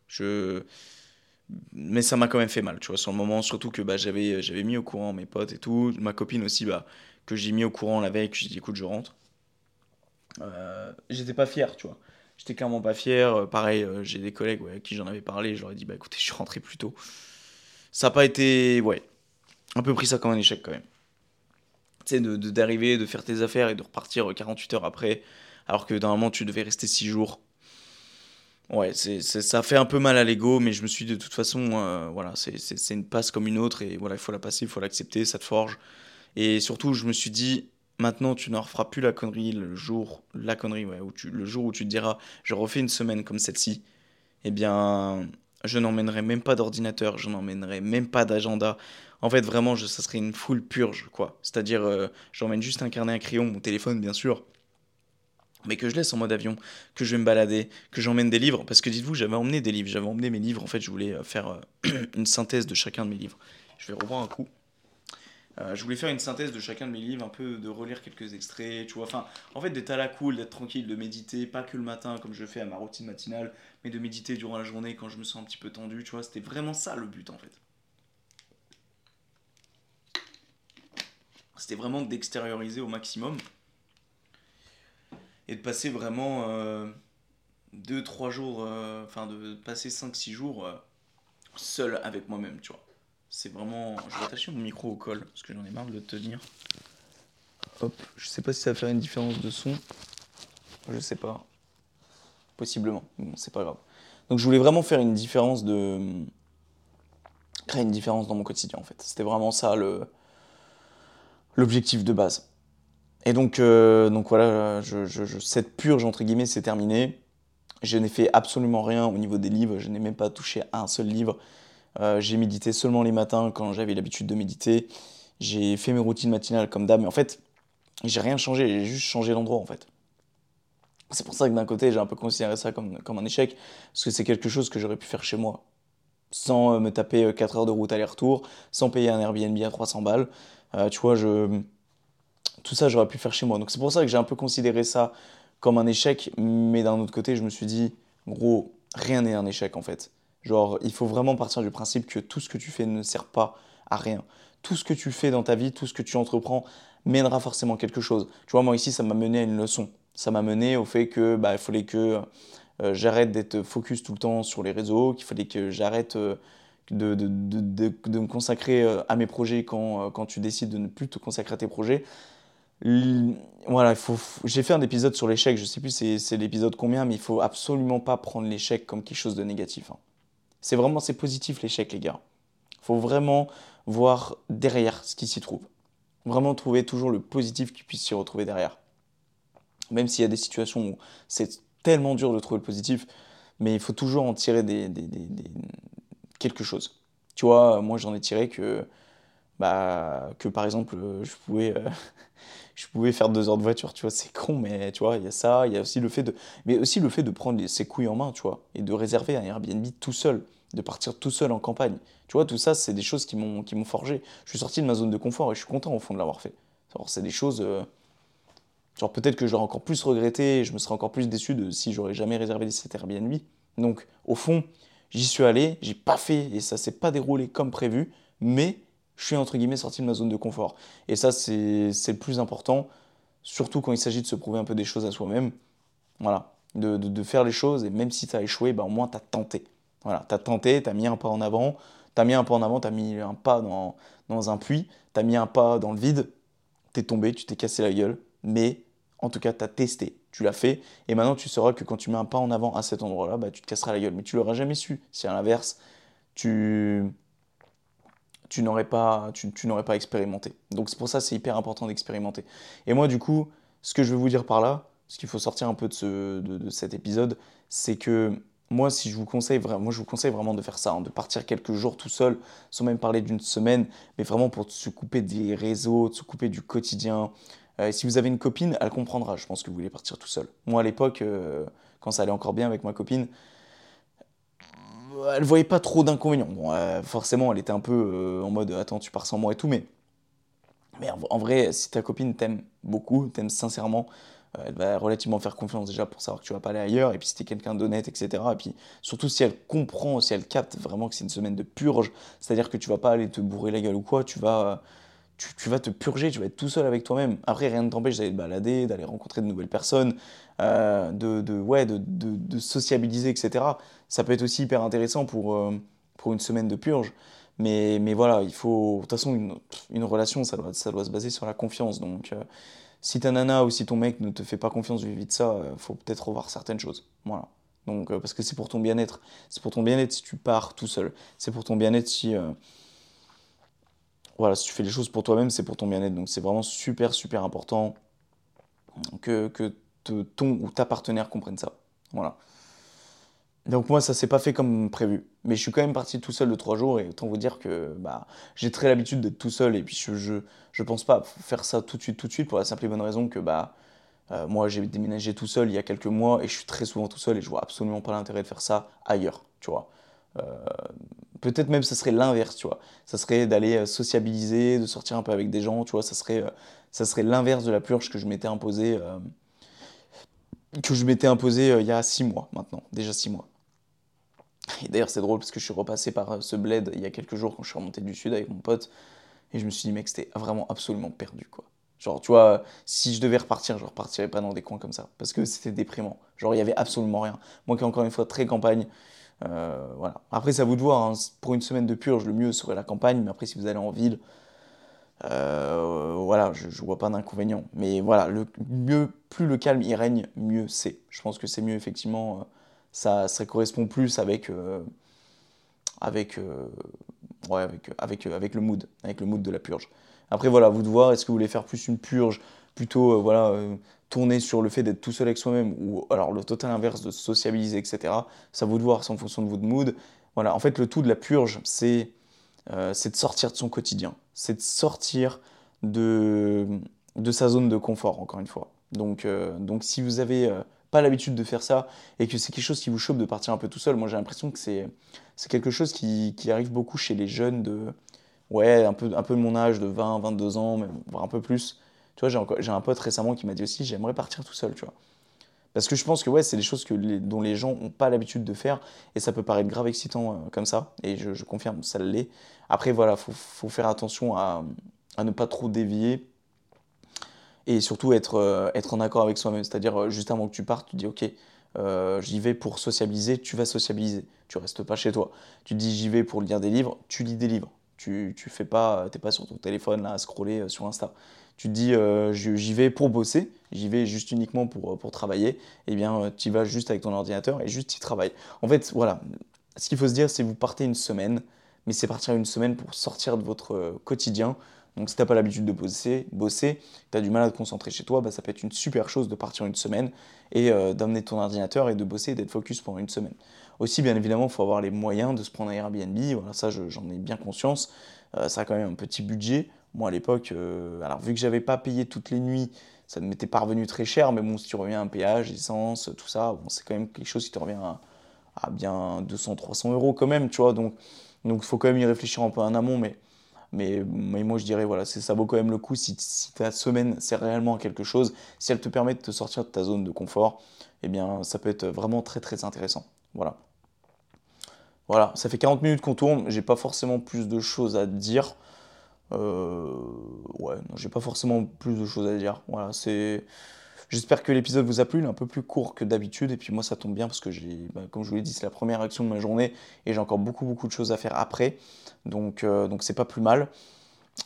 Je... Mais ça m'a quand même fait mal, tu vois, sur le moment, surtout que bah, j'avais mis au courant mes potes et tout, ma copine aussi, bah, que j'ai mis au courant la veille, que j'ai dit écoute, je rentre. Euh, j'étais pas fier, tu vois. J'étais clairement pas fier. Euh, Pareil, j'ai des collègues ouais, à qui j'en avais parlé, je leur ai dit bah écoutez, je suis rentré plus tôt. Ça a pas été, ouais, un peu pris ça comme un échec quand même. De, d'arriver, de faire tes affaires et de repartir euh, 48 heures après, alors que normalement tu devais rester 6 jours. Ouais, c'est, ça fait un peu mal à l'ego, mais je me suis dit de toute façon, euh, voilà, c'est, c'est, c'est une passe comme une autre, et voilà, il faut la passer, il faut l'accepter, ça te forge. Et surtout, je me suis dit, maintenant tu n'en referas plus la connerie le jour, la connerie, ouais, où tu, le jour où tu te diras, je refais une semaine comme celle-ci, eh bien, je n'emmènerai même pas d'ordinateur, je n'emmènerai même pas d'agenda. En fait, vraiment, je, ça serait une full purge, quoi. C'est-à-dire, euh, j'emmène juste un carnet, un crayon, mon téléphone, bien sûr, mais que je laisse en mode avion, que je vais me balader, que j'emmène des livres, parce que dites-vous, j'avais emmené des livres, j'avais emmené mes livres, en fait, je voulais euh, faire euh, une synthèse de chacun de mes livres. Je vais revoir un coup. Je voulais faire une synthèse de chacun de mes livres, un peu de relire quelques extraits, tu vois. En fait, d'être à la cool, d'être tranquille, de méditer, pas que le matin comme je fais à ma routine matinale, mais de méditer durant la journée quand je me sens un petit peu tendu, tu vois. C'était vraiment ça le but en fait. C'était vraiment d'extérioriser au maximum et de passer vraiment 2-3 jours, euh, enfin de passer 5-6 jours euh, seul avec moi-même, tu vois. C'est vraiment. Je vais attacher mon micro au col parce que j'en ai marre de le tenir. Hop, je sais pas si ça va faire une différence de son. Je sais pas. Possiblement. Bon, c'est pas grave. Donc je voulais vraiment faire une différence de. créer une différence dans mon quotidien en fait. C'était vraiment ça le. L'objectif de base. Et donc, euh, donc voilà, cette purge entre guillemets, c'est terminé. Je n'ai fait absolument rien au niveau des livres. Je n'ai même pas touché à un seul livre. Euh, j'ai médité seulement les matins quand j'avais l'habitude de méditer. J'ai fait mes routines matinales comme d'hab, mais en fait, j'ai rien changé, j'ai juste changé l'endroit en fait. C'est pour ça que d'un côté, j'ai un peu considéré ça comme, comme un échec, parce que c'est quelque chose que j'aurais pu faire chez moi, sans euh, me taper euh, 4 heures de route aller-retour, sans payer un Airbnb à 300 balles. Euh, tu vois, je... tout ça, j'aurais pu faire chez moi. Donc c'est pour ça que j'ai un peu considéré ça comme un échec, mais d'un autre côté, je me suis dit, gros, rien n'est un échec en fait. Genre, il faut vraiment partir du principe que tout ce que tu fais ne sert pas à rien. Tout ce que tu fais dans ta vie, tout ce que tu entreprends, mènera forcément quelque chose. Tu vois, moi ici, ça m'a mené à une leçon. Ça m'a mené au fait que bah, il fallait que euh, j'arrête d'être focus tout le temps sur les réseaux, qu'il fallait que j'arrête euh, de, de, de, de- me consacrer euh, à mes projets quand, euh, quand tu décides de ne plus te consacrer à tes projets. Voilà, il faut, j'ai fait un épisode sur l'échec, je sais plus c'est l'épisode combien, mais il faut absolument pas prendre l'échec comme quelque chose de négatif. hein. C'est vraiment, c'est positif l'échec, les gars. Faut vraiment voir derrière ce qui s'y trouve. Vraiment trouver toujours le positif qui puisse s'y retrouver derrière. Même s'il y a des situations où c'est tellement dur de trouver le positif, mais il faut toujours en tirer des- quelque chose. Tu vois, moi j'en ai tiré que, bah, que par exemple, euh, je pouvais, euh, je pouvais faire deux heures de voiture, tu vois, c'est con, mais tu vois, il y a ça, il y a aussi le fait de, mais aussi le fait de prendre ses couilles en main, tu vois, et de réserver un Airbnb tout seul, de partir tout seul en campagne. Tu vois, tout ça, c'est des choses qui m'ont forgé. Je suis sorti de ma zone de confort et je suis content au fond de l'avoir fait. C'est des choses, euh, genre peut-être que j'aurais encore plus regretté, et je me serais encore plus déçu de si j'aurais jamais réservé cet Airbnb. Donc, au fond, j'y suis allé, j'ai pas fait et ça s'est pas déroulé comme prévu, mais je suis entre guillemets sorti de ma zone de confort. Et ça, c'est le plus important, surtout quand il s'agit de se prouver un peu des choses à soi-même. Voilà, de, de- faire les choses et même si tu as échoué, bah, au moins tu as tenté. Voilà, tu as tenté, tu as mis un pas en avant, tu as mis un pas en avant, tu as mis un pas dans, dans un puits, tu as mis un pas dans le vide, t'es tombé, tu t'es cassé la gueule, mais en tout cas, tu as testé, tu l'as fait, et maintenant tu sauras que quand tu mets un pas en avant à cet endroit-là, bah, tu te casseras la gueule. Mais tu l'auras jamais su. Si à l'inverse, tu, tu n'aurais pas, tu, pas expérimenté. Donc c'est pour ça c'est hyper important d'expérimenter. Et moi, du coup, ce que je veux vous dire par là, ce qu'il faut sortir un peu de, ce, de, cet épisode, c'est que moi, si je vous conseille vraiment, moi, je vous conseille vraiment de faire ça, hein, de partir quelques jours tout seul, sans même parler d'une semaine, mais vraiment pour se couper des réseaux, de se couper du quotidien, euh, si vous avez une copine, elle comprendra, je pense que vous voulez partir tout seul. Moi, à l'époque, euh, quand ça allait encore bien avec ma copine, elle voyait pas trop d'inconvénients. Bon, euh, forcément, elle était un peu en mode attends, tu pars sans moi et tout, mais, mais en, vrai, si ta copine t'aime beaucoup, t'aime sincèrement, elle va relativement faire confiance déjà pour savoir que tu vas pas aller ailleurs, et puis si t'es quelqu'un d'honnête, etc. Et puis surtout si elle comprend, si elle capte vraiment que c'est une semaine de purge, c'est-à-dire que tu vas pas aller te bourrer la gueule ou quoi, tu vas tu, vas te purger, tu vas être tout seul avec toi-même. Après, rien ne t'empêche d'aller te balader, d'aller rencontrer de nouvelles personnes, euh, de, de, ouais, de, de, sociabiliser, etc. Ça peut être aussi hyper intéressant pour, euh, pour une semaine de purge. Mais, mais voilà, il faut. De toute façon, une, une relation, ça doit, ça doit se baser sur la confiance. Donc, euh, si ta nana ou si ton mec ne te fait pas confiance vis-à-vis de ça, faut peut-être revoir certaines choses. Voilà. Donc, parce que c'est pour ton bien-être. C'est pour ton bien-être si tu pars tout seul. C'est pour ton bien-être si voilà, si tu fais les choses pour toi-même, c'est pour ton bien-être. Donc c'est vraiment super, super important que, que ton ou ta partenaire comprenne ça. Voilà. Donc moi, ça s'est pas fait comme prévu. Mais je suis quand même parti tout seul de trois jours et autant vous dire que bah, j'ai très l'habitude d'être tout seul et puis je, je, je, pense pas faire ça tout de suite, tout de suite pour la simple et bonne raison que bah, euh, moi j'ai déménagé tout seul il y a quelques mois et je suis très souvent tout seul et je vois absolument pas l'intérêt de faire ça ailleurs, tu vois. Euh, peut-être même ça serait l'inverse, tu vois. Ça serait d'aller euh, sociabiliser, de sortir un peu avec des gens, tu vois. Ça serait, euh, ça serait l'inverse de la purge que je m'étais imposé, que je m'étais imposé il y a six mois maintenant, déjà six mois. Et d'ailleurs c'est drôle parce que je suis repassé par ce bled il y a quelques jours quand je suis remonté du sud avec mon pote et je me suis dit mec c'était vraiment absolument perdu quoi. Genre tu vois si je devais repartir je repartirais pas dans des coins comme ça parce que c'était déprimant. Genre il y avait absolument rien. Moi qui encore une fois très campagne, euh, voilà. Après, c'est à vous de voir. Hein. Pour une semaine de purge, le mieux serait la campagne. Mais après, si vous allez en ville, euh, voilà, je, ne vois pas d'inconvénient. Mais voilà, le mieux, plus le calme y règne, mieux c'est. Je pense que c'est mieux, effectivement. Euh, ça, ça correspond plus avec, avec, ouais, avec, avec, avec le mood, avec le mood de la purge. Après, voilà, vous de voir, est-ce que vous voulez faire plus une purge, plutôt, voilà, tourner sur le fait d'être tout seul avec soi-même, ou alors le total inverse de sociabiliser, etc. Ça vous de voir, c'est en fonction de votre mood. Voilà, en fait, le tout de la purge, c'est euh, de sortir de son quotidien, c'est de sortir de, de sa zone de confort, encore une fois. Donc, euh, donc si vous avez euh, pas l'habitude de faire ça et que c'est quelque chose qui vous chope de partir un peu tout seul, moi j'ai l'impression que c'est quelque chose qui, qui, arrive beaucoup chez les jeunes de, ouais, un peu, un peu de mon âge, de 20, 22 ans, même, voire un peu plus, tu vois, j'ai un pote récemment qui m'a dit aussi, j'aimerais partir tout seul, tu vois. Parce que je pense que ouais, c'est des choses que dont les gens n'ont pas l'habitude de faire et ça peut paraître grave excitant euh, comme ça. Et je, confirme, ça l'est. Après, voilà, faut, faut faire attention à, à, ne pas trop dévier et surtout être, euh, être en accord avec soi-même. C'est-à-dire, euh, juste avant que tu partes, tu dis, ok, j'y vais pour sociabiliser, tu vas sociabiliser. Tu restes pas chez toi. Tu dis, j'y vais pour lire des livres, tu lis des livres. Tu, tu fais pas, t'es pas sur ton téléphone là à scroller sur Insta tu te dis euh, j'y vais pour bosser, j'y vais juste uniquement pour, euh, travailler, eh bien euh, tu y vas juste avec ton ordinateur et juste tu travailles. En fait, voilà, ce qu'il faut se dire, c'est vous partez une semaine, mais c'est partir une semaine pour sortir de votre quotidien. Donc si tu n'as pas l'habitude de bosser, bosser tu as du mal à te concentrer chez toi, bah, ça peut être une super chose de partir une semaine et d'amener ton ordinateur et de bosser et d'être focus pendant une semaine. Aussi, bien évidemment, il faut avoir les moyens de se prendre un Airbnb, voilà, ça j'en ai bien conscience. ça a quand même un petit budget. Moi, à l'époque, euh, alors vu que j'avais pas payé toutes les nuits, ça ne m'était pas revenu très cher, mais bon, si tu reviens à un péage, essence, tout ça, c'est quand même quelque chose qui te revient à, bien 200-300 euros quand même, tu vois. Donc, il faut quand même y réfléchir un peu en amont, mais, mais, mais moi, je dirais, voilà, ça vaut quand même le coup si, si ta semaine sert réellement à quelque chose, si elle te permet de te sortir de ta zone de confort, eh bien, ça peut être vraiment très, très intéressant. Voilà. Voilà, ça fait 40 minutes qu'on tourne, j'ai pas forcément plus de choses à dire. Euh, ouais, j'ai pas forcément plus de choses à dire. Voilà, c'est. J'espère que l'épisode vous a plu, il est un peu plus court que d'habitude, et puis moi ça tombe bien parce que j'ai, bah, comme je vous l'ai dit, c'est la première action de ma journée, et j'ai encore beaucoup beaucoup de choses à faire après, donc euh, donc c'est pas plus mal.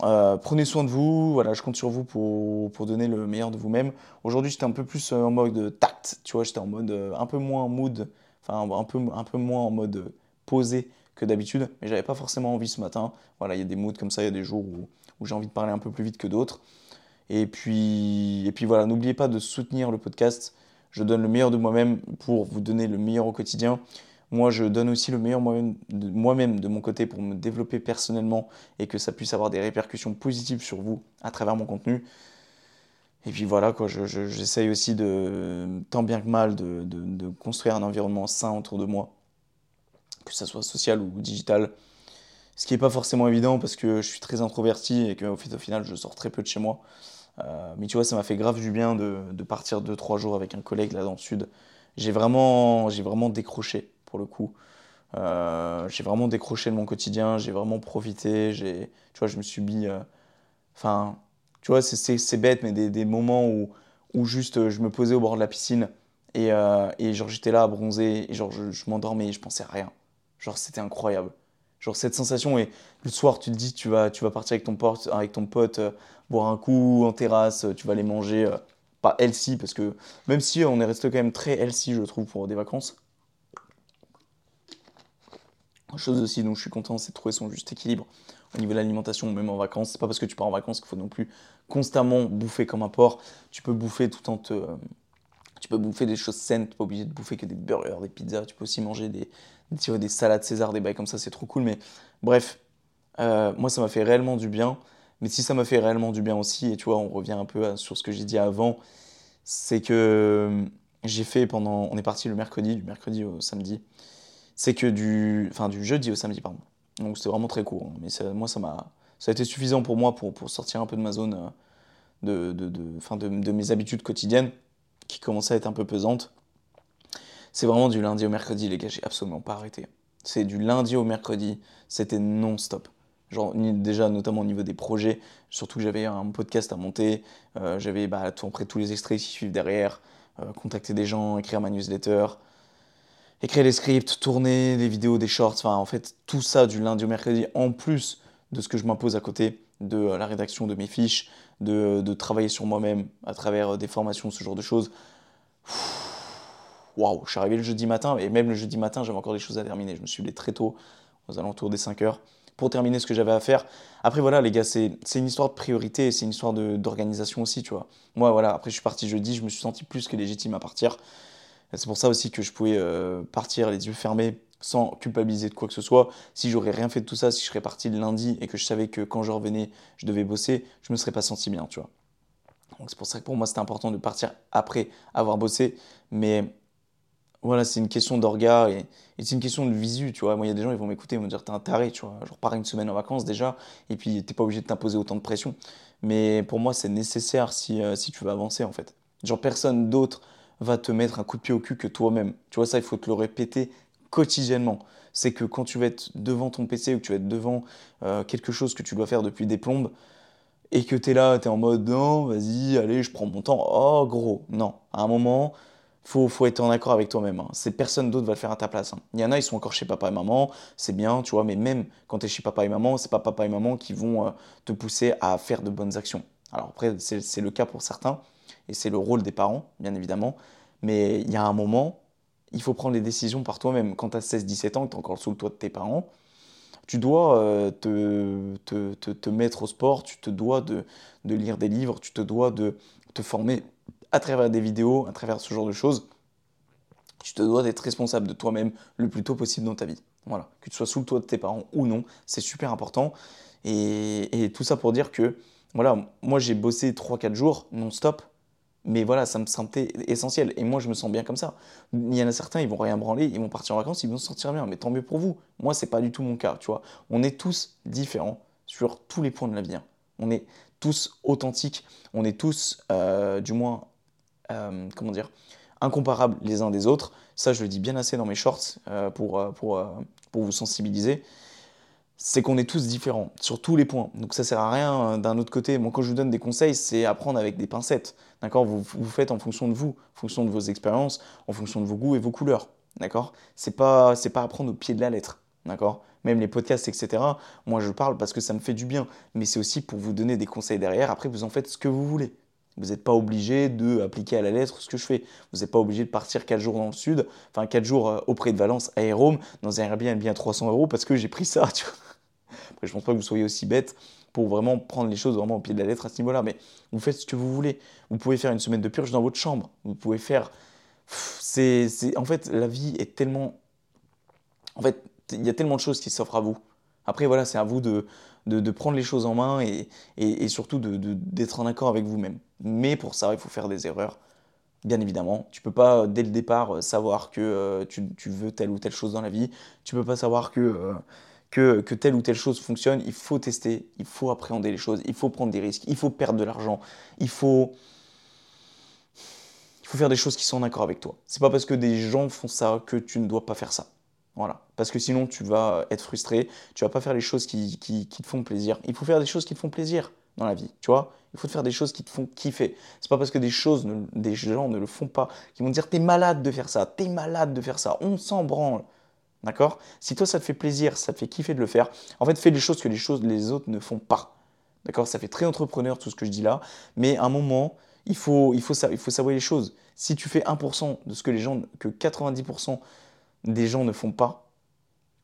Euh, prenez soin de vous, voilà, je compte sur vous pour, pour donner le meilleur de vous-même. Aujourd'hui, j'étais un peu plus en mode tact, tu vois, j'étais en mode un peu moins mood, enfin un peu, un peu moins en mode posé que d'habitude, mais j'avais pas forcément envie ce matin. Voilà, il y a des moods comme ça, il y a des jours où, j'ai envie de parler un peu plus vite que d'autres. Et puis, et puis voilà, n'oubliez pas de soutenir le podcast. Je donne le meilleur de moi-même pour vous donner le meilleur au quotidien. Moi, je donne aussi le meilleur moi-même de, mon côté pour me développer personnellement et que ça puisse avoir des répercussions positives sur vous à travers mon contenu. Et puis voilà, quoi, j'essaye aussi de, tant bien que mal, de, construire un environnement sain autour de moi, que ce soit social ou digital. Ce qui n'est pas forcément évident parce que je suis très introverti et qu'au au final, je sors très peu de chez moi. Euh, mais tu vois, ça m'a fait grave du bien de, partir 2-3 jours avec un collègue là dans le sud. J'ai vraiment, vraiment décroché pour le coup. Euh, j'ai vraiment décroché de mon quotidien, j'ai vraiment profité, tu vois, je me suis mis, euh, enfin, tu vois, c'est bête, mais des, moments où, où juste je me posais au bord de la piscine et, et genre j'étais là à bronzer et genre je, je m'endormais et je pensais à rien. Genre c'était incroyable. Genre cette sensation et le soir tu te dis tu vas, tu vas partir avec ton pote, avec ton pote boire un coup en terrasse, tu vas aller manger, pas healthy parce que même si on est resté quand même très healthy je trouve pour des vacances, Chose aussi dont je suis content, c'est de trouver son juste équilibre au niveau de l'alimentation, même en vacances. C'est pas parce que tu pars en vacances qu'il faut non plus constamment bouffer comme un porc. Tu peux bouffer tout en te. Tu peux bouffer des choses saines, tu pas obligé de bouffer que des burgers, des pizzas. Tu peux aussi manger des, des, des salades César, des bails comme ça, c'est trop cool. Mais bref, euh, moi ça m'a fait réellement du bien. Mais si ça m'a fait réellement du bien aussi, et tu vois, on revient un peu sur ce que j'ai dit avant, c'est que j'ai fait pendant. On est parti le mercredi, du mercredi au samedi c'est que du, enfin, du jeudi au samedi, pardon. Donc c'était vraiment très court. Hein. Mais moi, ça m'a, ça a été suffisant pour moi pour, pour sortir un peu de ma zone, euh, de, de, de, fin de, de mes habitudes quotidiennes qui commençaient à être un peu pesantes. C'est vraiment du lundi au mercredi, les gars, j'ai absolument pas arrêté. C'est du lundi au mercredi, c'était non-stop. Genre, déjà, notamment au niveau des projets, surtout que j'avais un podcast à monter, euh, j'avais bah, tout, après tous les extraits qui suivent derrière, euh, contacter des gens, écrire ma newsletter, écrire les scripts, tourner des vidéos, des shorts, enfin en fait tout ça du lundi au mercredi en plus de ce que je m'impose à côté, de euh, la rédaction de mes fiches, de, travailler sur moi-même à travers des formations, ce genre de choses. Waouh, je suis arrivé le jeudi matin et même le jeudi matin j'avais encore des choses à terminer. Je me suis levé très tôt, aux alentours des 5 heures, pour terminer ce que j'avais à faire. Après voilà les gars, c'est une histoire de priorité, c'est une histoire d'organisation aussi, tu vois. Moi voilà, après je suis parti jeudi, je me suis senti plus que légitime à partir. C'est pour ça aussi que je pouvais euh, partir les yeux fermés sans culpabiliser de quoi que ce soit. Si j'aurais rien fait de tout ça, si je serais parti le lundi et que je savais que quand je revenais, je devais bosser, je me serais pas senti bien, tu vois. Donc c'est pour ça que pour moi c'était important de partir après avoir bossé. Mais voilà, c'est une question d'orga et, c'est une question de visu, tu vois. Moi, il y a des gens, ils vont m'écouter, ils vont me dire, t'es un taré, tu vois. Je repars une semaine en vacances déjà, et puis t'es pas obligé de t'imposer autant de pression. Mais pour moi, c'est nécessaire si, euh, si tu veux avancer, en fait. Genre, personne d'autre va te mettre un coup de pied au cul que toi-même. Tu vois, ça, il faut te le répéter quotidiennement. C'est que quand tu vas être devant ton PC ou que tu vas être devant euh, quelque chose que tu dois faire depuis des plombes, et que tu es là, tu es en mode non, vas-y, allez, je prends mon temps. Oh gros, non. À un moment, faut, faut être en accord avec toi-même. Hein. C'est personne d'autre va le faire à ta place. Hein. Il y en a, ils sont encore chez papa et maman, c'est bien, tu vois, mais même quand tu es chez papa et maman, c'est pas papa et maman qui vont euh, te pousser à faire de bonnes actions. Alors après, c'est le cas pour certains, et c'est le rôle des parents, bien évidemment. Mais il y a un moment, il faut prendre les décisions par toi-même. Quand tu as 16-17 ans, que tu es encore sous le toit de tes parents, tu dois euh, te, te, te, te, mettre au sport, tu te dois de, de, lire des livres, tu te dois de te former à travers des vidéos, à travers ce genre de choses. Tu te dois d'être responsable de toi-même le plus tôt possible dans ta vie. Voilà, que tu sois sous le toit de tes parents ou non, c'est super important. Et, tout ça pour dire que, voilà, moi j'ai bossé 3-4 jours non-stop mais voilà, ça me semblait essentiel. Et moi, je me sens bien comme ça. Il y en a certains, ils vont rien branler, ils vont partir en vacances, ils vont se sentir bien. Mais tant mieux pour vous. Moi, c'est pas du tout mon cas, tu vois. On est tous différents sur tous les points de la vie. Hein. On est tous authentiques. On est tous, euh, du moins, euh, comment dire, incomparables les uns des autres. Ça, je le dis bien assez dans mes shorts euh, pour, pour, pour vous sensibiliser c'est qu'on est tous différents sur tous les points. Donc ça sert à rien euh, d'un autre côté. Moi, quand je vous donne des conseils, c'est apprendre avec des pincettes. D'accord? Vous, vous faites en fonction de vous, en fonction de vos expériences, en fonction de vos goûts et vos couleurs. D'accord? C'est pas, c'est pas apprendre au pied de la lettre. D'accord? Même les podcasts, etc. Moi, je parle parce que ça me fait du bien, mais c'est aussi pour vous donner des conseils derrière. Après, vous en faites ce que vous voulez. Vous n'êtes pas obligé d'appliquer à la lettre ce que je fais. Vous n'êtes pas obligé de partir 4 jours dans le sud, enfin 4 jours euh, auprès de Valence, à Rome, dans un Airbnb à 300 euros parce que j'ai pris ça. Tu vois Après, je pense pas que vous soyez aussi bête pour vraiment prendre les choses vraiment au pied de la lettre à ce niveau-là, mais vous faites ce que vous voulez. Vous pouvez faire une semaine de purge dans votre chambre. Vous pouvez faire. En fait, la vie est tellement. En fait, il y a tellement de choses qui s'offrent à vous. Après, voilà, c'est à vous de, de, prendre les choses en main et, et, surtout d'être en accord avec vous-même. Mais pour ça, il faut faire des erreurs. Bien évidemment, tu peux pas dès le départ savoir que euh, tu, veux telle ou telle chose dans la vie. Tu peux pas savoir que, euh, que, que, telle ou telle chose fonctionne. Il faut tester, il faut appréhender les choses, il faut prendre des risques, il faut perdre de l'argent, il faut, il faut faire des choses qui sont en accord avec toi. C'est pas parce que des gens font ça que tu ne dois pas faire ça. Voilà. Parce que sinon, tu vas être frustré, tu vas pas faire les choses qui, qui, te font plaisir. Il faut faire des choses qui te font plaisir la vie, tu vois. Il faut faire des choses qui te font kiffer. C'est pas parce que des choses, des gens ne le font pas, qui vont te dire t'es malade de faire ça, t'es malade de faire ça, on s'en branle. D'accord? Si toi ça te fait plaisir, ça te fait kiffer de le faire, en fait fais des choses que les choses les autres ne font pas. D'accord? Ça fait très entrepreneur tout ce que je dis là, mais à un moment, il faut, il faut, il faut savoir les choses. Si tu fais 1% de ce que les gens, que 90% des gens ne font pas,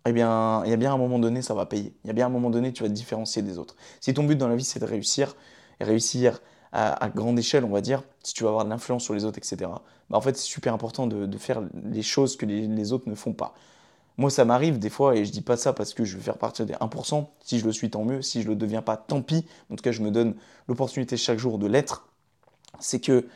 eh bien, il y a bien un moment donné, ça va payer. Il y a bien un moment donné, tu vas te différencier des autres. Si ton but dans la vie, c'est de réussir, et réussir à, grande échelle, on va dire, si tu veux avoir de l'influence sur les autres, etc., bah en fait, c'est super important de, faire les choses que les, autres ne font pas. Moi, ça m'arrive des fois, et je dis pas ça parce que je veux faire partir des 1%. Si je le suis, tant mieux. Si je le deviens pas, tant pis. En tout cas, je me donne l'opportunité chaque jour de l'être. C'est que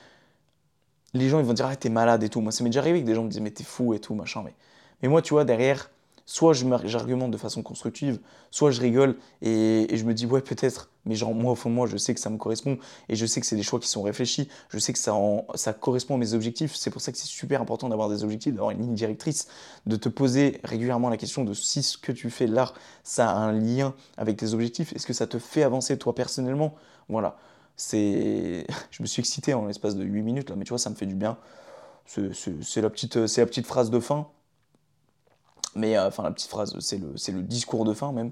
les gens, ils vont dire, ah, t'es malade et tout. Moi, ça m'est déjà arrivé que des gens me disent, mais t'es fou et tout, machin. Mais, mais moi, tu vois, derrière, soit j'argumente de façon constructive, soit je rigole et, je me dis ouais peut-être, mais genre moi au fond de moi je sais que ça me correspond et je sais que c'est des choix qui sont réfléchis, je sais que ça, ça correspond à mes objectifs, c'est pour ça que c'est super important d'avoir des objectifs, d'avoir une ligne directrice, de te poser régulièrement la question de si ce que tu fais là, ça a un lien avec tes objectifs, est-ce que ça te fait avancer toi personnellement? Voilà, c'est... je me suis excité en l'espace de 8 minutes là, mais tu vois ça me fait du bien, c'est la, la petite phrase de fin mais euh, enfin, la petite phrase, c'est le, le, discours de fin même.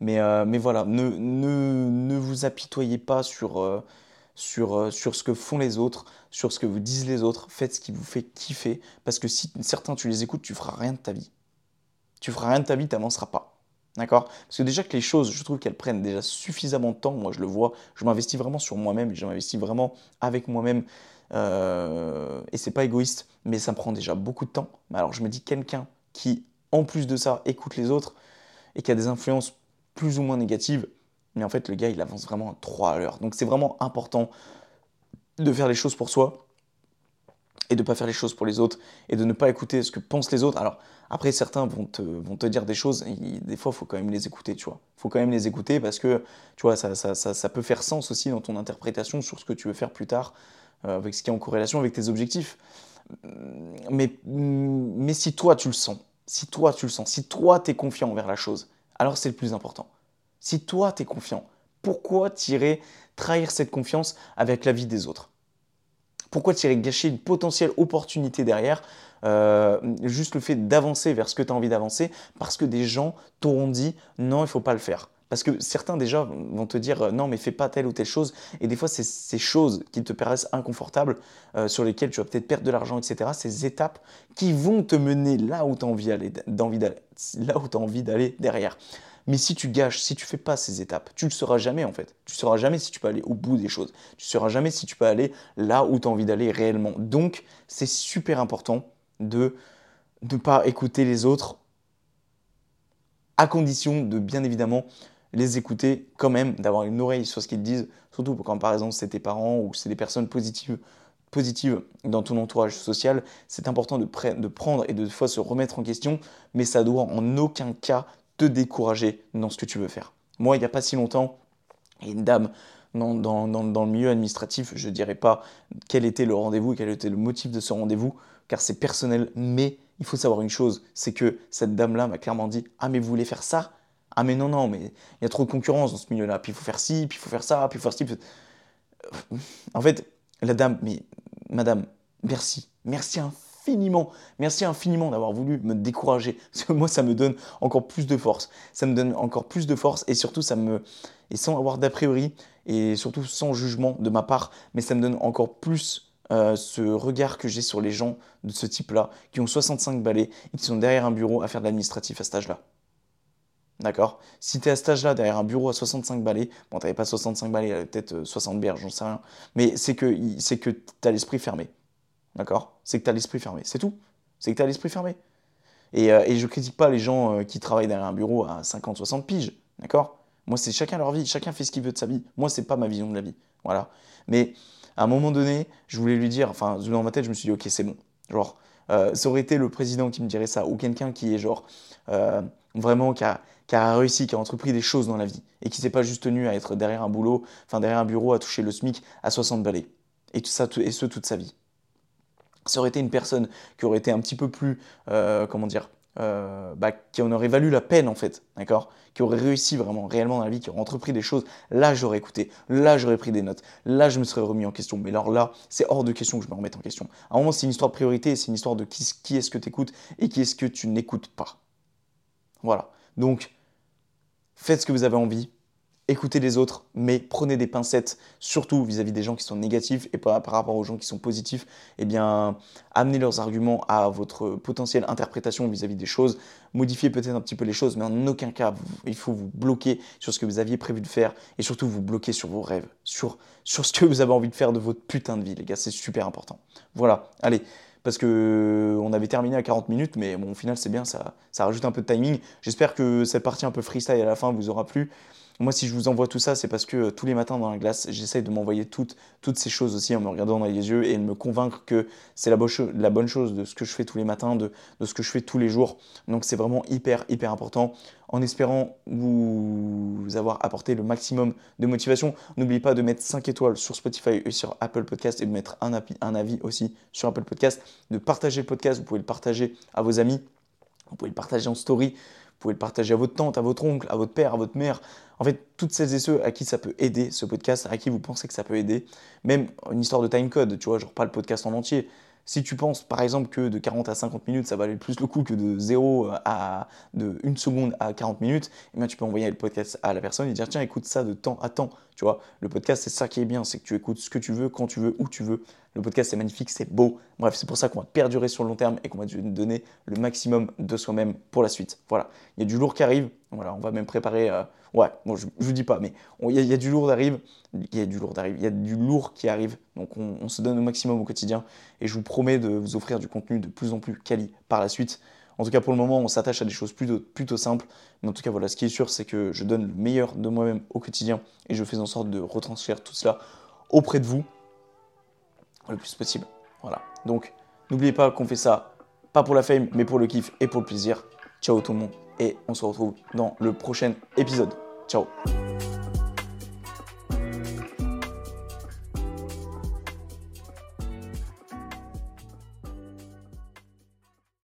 Mais, euh, mais voilà, ne, ne, ne, vous apitoyez pas sur, euh, sur, sur ce que font les autres, sur ce que vous disent les autres. Faites ce qui vous fait kiffer. Parce que si certains, tu les écoutes, tu feras rien de ta vie. Tu feras rien de ta vie, tu n'avanceras pas. D'accord? Parce que déjà que les choses, je trouve qu'elles prennent déjà suffisamment de temps. Moi, je le vois. Je m'investis vraiment sur moi-même. Je m'investis vraiment avec moi-même. Euh, et c'est pas égoïste, mais ça me prend déjà beaucoup de temps. Mais alors, je me dis, quelqu'un qui en plus de ça, écoute les autres et qui a des influences plus ou moins négatives, mais en fait, le gars, il avance vraiment à 3 à l'heure. Donc, c'est vraiment important de faire les choses pour soi et de ne pas faire les choses pour les autres et de ne pas écouter ce que pensent les autres. Alors, après, certains vont te, vont te dire des choses, et des fois, il faut quand même les écouter, tu vois. Il faut quand même les écouter parce que, tu vois, ça, ça, peut faire sens aussi dans ton interprétation sur ce que tu veux faire plus tard, euh, avec ce qui est en corrélation avec tes objectifs. Mais, mais si toi, tu le sens, si toi tu le sens, si toi tu es confiant envers la chose, alors c'est le plus important. Si toi tu es confiant, pourquoi tirer trahir cette confiance avec la vie des autres? Pourquoi tirer gâcher une potentielle opportunité derrière euh, Juste le fait d'avancer vers ce que tu as envie d'avancer parce que des gens t'auront dit non, il ne faut pas le faire? Parce que certains déjà vont te dire euh, non mais fais pas telle ou telle chose et des fois c'est ces choses qui te paraissent inconfortables euh, sur lesquelles tu vas peut-être perdre de l'argent etc. Ces étapes qui vont te mener là où tu as envie d'aller là où as envie d'aller derrière. Mais si tu gâches, si tu fais pas ces étapes, tu ne le sauras jamais en fait. Tu ne sauras jamais si tu peux aller au bout des choses. Tu ne sauras jamais si tu peux aller là où tu as envie d'aller réellement. Donc c'est super important de ne pas écouter les autres à condition de bien évidemment les écouter quand même, d'avoir une oreille sur ce qu'ils disent, surtout quand par exemple c'est tes parents ou c'est des personnes positives, positives dans ton entourage social, c'est important de, prendre et de se remettre en question, mais ça doit en aucun cas te décourager dans ce que tu veux faire. Moi, il n'y a pas si longtemps, une dame dans, dans, le milieu administratif, je ne dirais pas quel était le rendez-vous, quel était le motif de ce rendez-vous, car c'est personnel, mais il faut savoir une chose, c'est que cette dame-là m'a clairement dit Ah, mais vous voulez faire ça? Ah mais non, non, mais il y a trop de concurrence dans ce milieu-là. Puis il faut faire ci, puis il faut faire ça, puis il faut faire ci. En fait, la dame, mais madame, merci. Merci infiniment, merci infiniment d'avoir voulu me décourager. Parce que moi, ça me donne encore plus de force. Ça me donne encore plus de force et surtout, ça me. Et sans avoir d'a priori et surtout sans jugement de ma part, mais ça me donne encore plus euh, ce regard que j'ai sur les gens de ce type-là, qui ont 65 balais et qui sont derrière un bureau à faire de l'administratif à cet âge-là. D'accord Si tu es à cet âge-là, derrière un bureau à 65 balais, bon, t'avais pas 65 balais, peut-être 60 euh, berges, j'en sais rien, mais c'est que c'est que tu as l'esprit fermé. D'accord? C'est que tu as l'esprit fermé, c'est tout. C'est que tu as l'esprit fermé. Et, euh, et, je critique pas les gens qui travaillent derrière un bureau à 50-60 piges, d'accord? Moi, c'est chacun leur vie, chacun fait ce qu'il veut de sa vie. Moi, c'est pas ma vision de la vie. Voilà. Mais à un moment donné, je voulais lui dire, enfin, dans ma tête, je me suis dit, ok, c'est bon. Genre, euh, ça aurait été le président qui me dirait ça, ou quelqu'un qui est genre, euh, vraiment, qui a, réussi, qui a entrepris des choses dans la vie, et qui s'est pas juste tenu à être derrière un boulot, enfin, derrière un bureau, à toucher le SMIC à 60 balais. Et tout ça, et ce, toute sa vie. Ça aurait été une personne qui aurait été un petit peu plus, euh, comment dire, euh, bah, qui en aurait valu la peine en fait, d'accord? Qui aurait réussi vraiment, réellement dans la vie, qui aurait entrepris des choses, là j'aurais écouté, là j'aurais pris des notes, là je me serais remis en question. Mais alors là, c'est hors de question que je me remette en question. À un moment, c'est une histoire de priorité, c'est une histoire de qui, qui est-ce que tu écoutes et qui est-ce que tu n'écoutes pas. Voilà. Donc, faites ce que vous avez envie, écoutez les autres, mais prenez des pincettes, surtout vis-à-vis des gens qui sont négatifs et par, rapport aux gens qui sont positifs. Eh bien, amenez leurs arguments à votre potentielle interprétation vis-à-vis des choses. Modifiez peut-être un petit peu les choses, mais en aucun cas, il faut vous bloquer sur ce que vous aviez prévu de faire et surtout vous bloquer sur vos rêves, sur, sur ce que vous avez envie de faire de votre putain de vie, les gars. C'est super important. Voilà, allez parce que on avait terminé à 40 minutes, mais bon, au final, c'est bien, ça, ça rajoute un peu de timing. J'espère que cette partie un peu freestyle à la fin vous aura plu. Moi, si je vous envoie tout ça, c'est parce que euh, tous les matins dans la glace, j'essaye de m'envoyer toutes, toutes ces choses aussi en me regardant dans les yeux et de me convaincre que c'est la, la, bonne chose de ce que je fais tous les matins, de, de ce que je fais tous les jours. Donc, c'est vraiment hyper, hyper important. En espérant vous avoir apporté le maximum de motivation, n'oubliez pas de mettre 5 étoiles sur Spotify et sur Apple Podcast et de mettre un, un avis aussi sur Apple Podcast, de partager le podcast. Vous pouvez le partager à vos amis, vous pouvez le partager en story. Vous pouvez le partager à votre tante, à votre oncle, à votre père, à votre mère. En fait, toutes celles et ceux à qui ça peut aider ce podcast, à qui vous pensez que ça peut aider. Même une histoire de timecode, tu vois, genre pas le podcast en entier. Si tu penses par exemple que de 40 à 50 minutes, ça valait plus le coup que de 0 à de 1 seconde à 40 minutes, eh bien, tu peux envoyer le podcast à la personne et dire tiens, écoute ça de temps à temps. Tu vois, le podcast, c'est ça qui est bien, c'est que tu écoutes ce que tu veux, quand tu veux, où tu veux. Le podcast, c'est magnifique, c'est beau. Bref, c'est pour ça qu'on va perdurer sur le long terme et qu'on va donner le maximum de soi-même pour la suite. Voilà, il y a du lourd qui arrive. Voilà, on va même préparer. Euh, ouais, bon, je ne vous dis pas, mais il y, a du lourd d'arrive. Il y a du lourd d'arrive. Il y a du lourd qui arrive. Donc, on, se donne au maximum au quotidien. Et je vous promets de vous offrir du contenu de plus en plus quali par la suite. En tout cas, pour le moment, on s'attache à des choses plutôt, plutôt simples. Mais en tout cas, voilà, ce qui est sûr, c'est que je donne le meilleur de moi-même au quotidien et je fais en sorte de retranscrire tout cela auprès de vous le plus possible. Voilà. Donc, n'oubliez pas qu'on fait ça pas pour la fame, mais pour le kiff et pour le plaisir. Ciao tout le monde et on se retrouve dans le prochain épisode. Ciao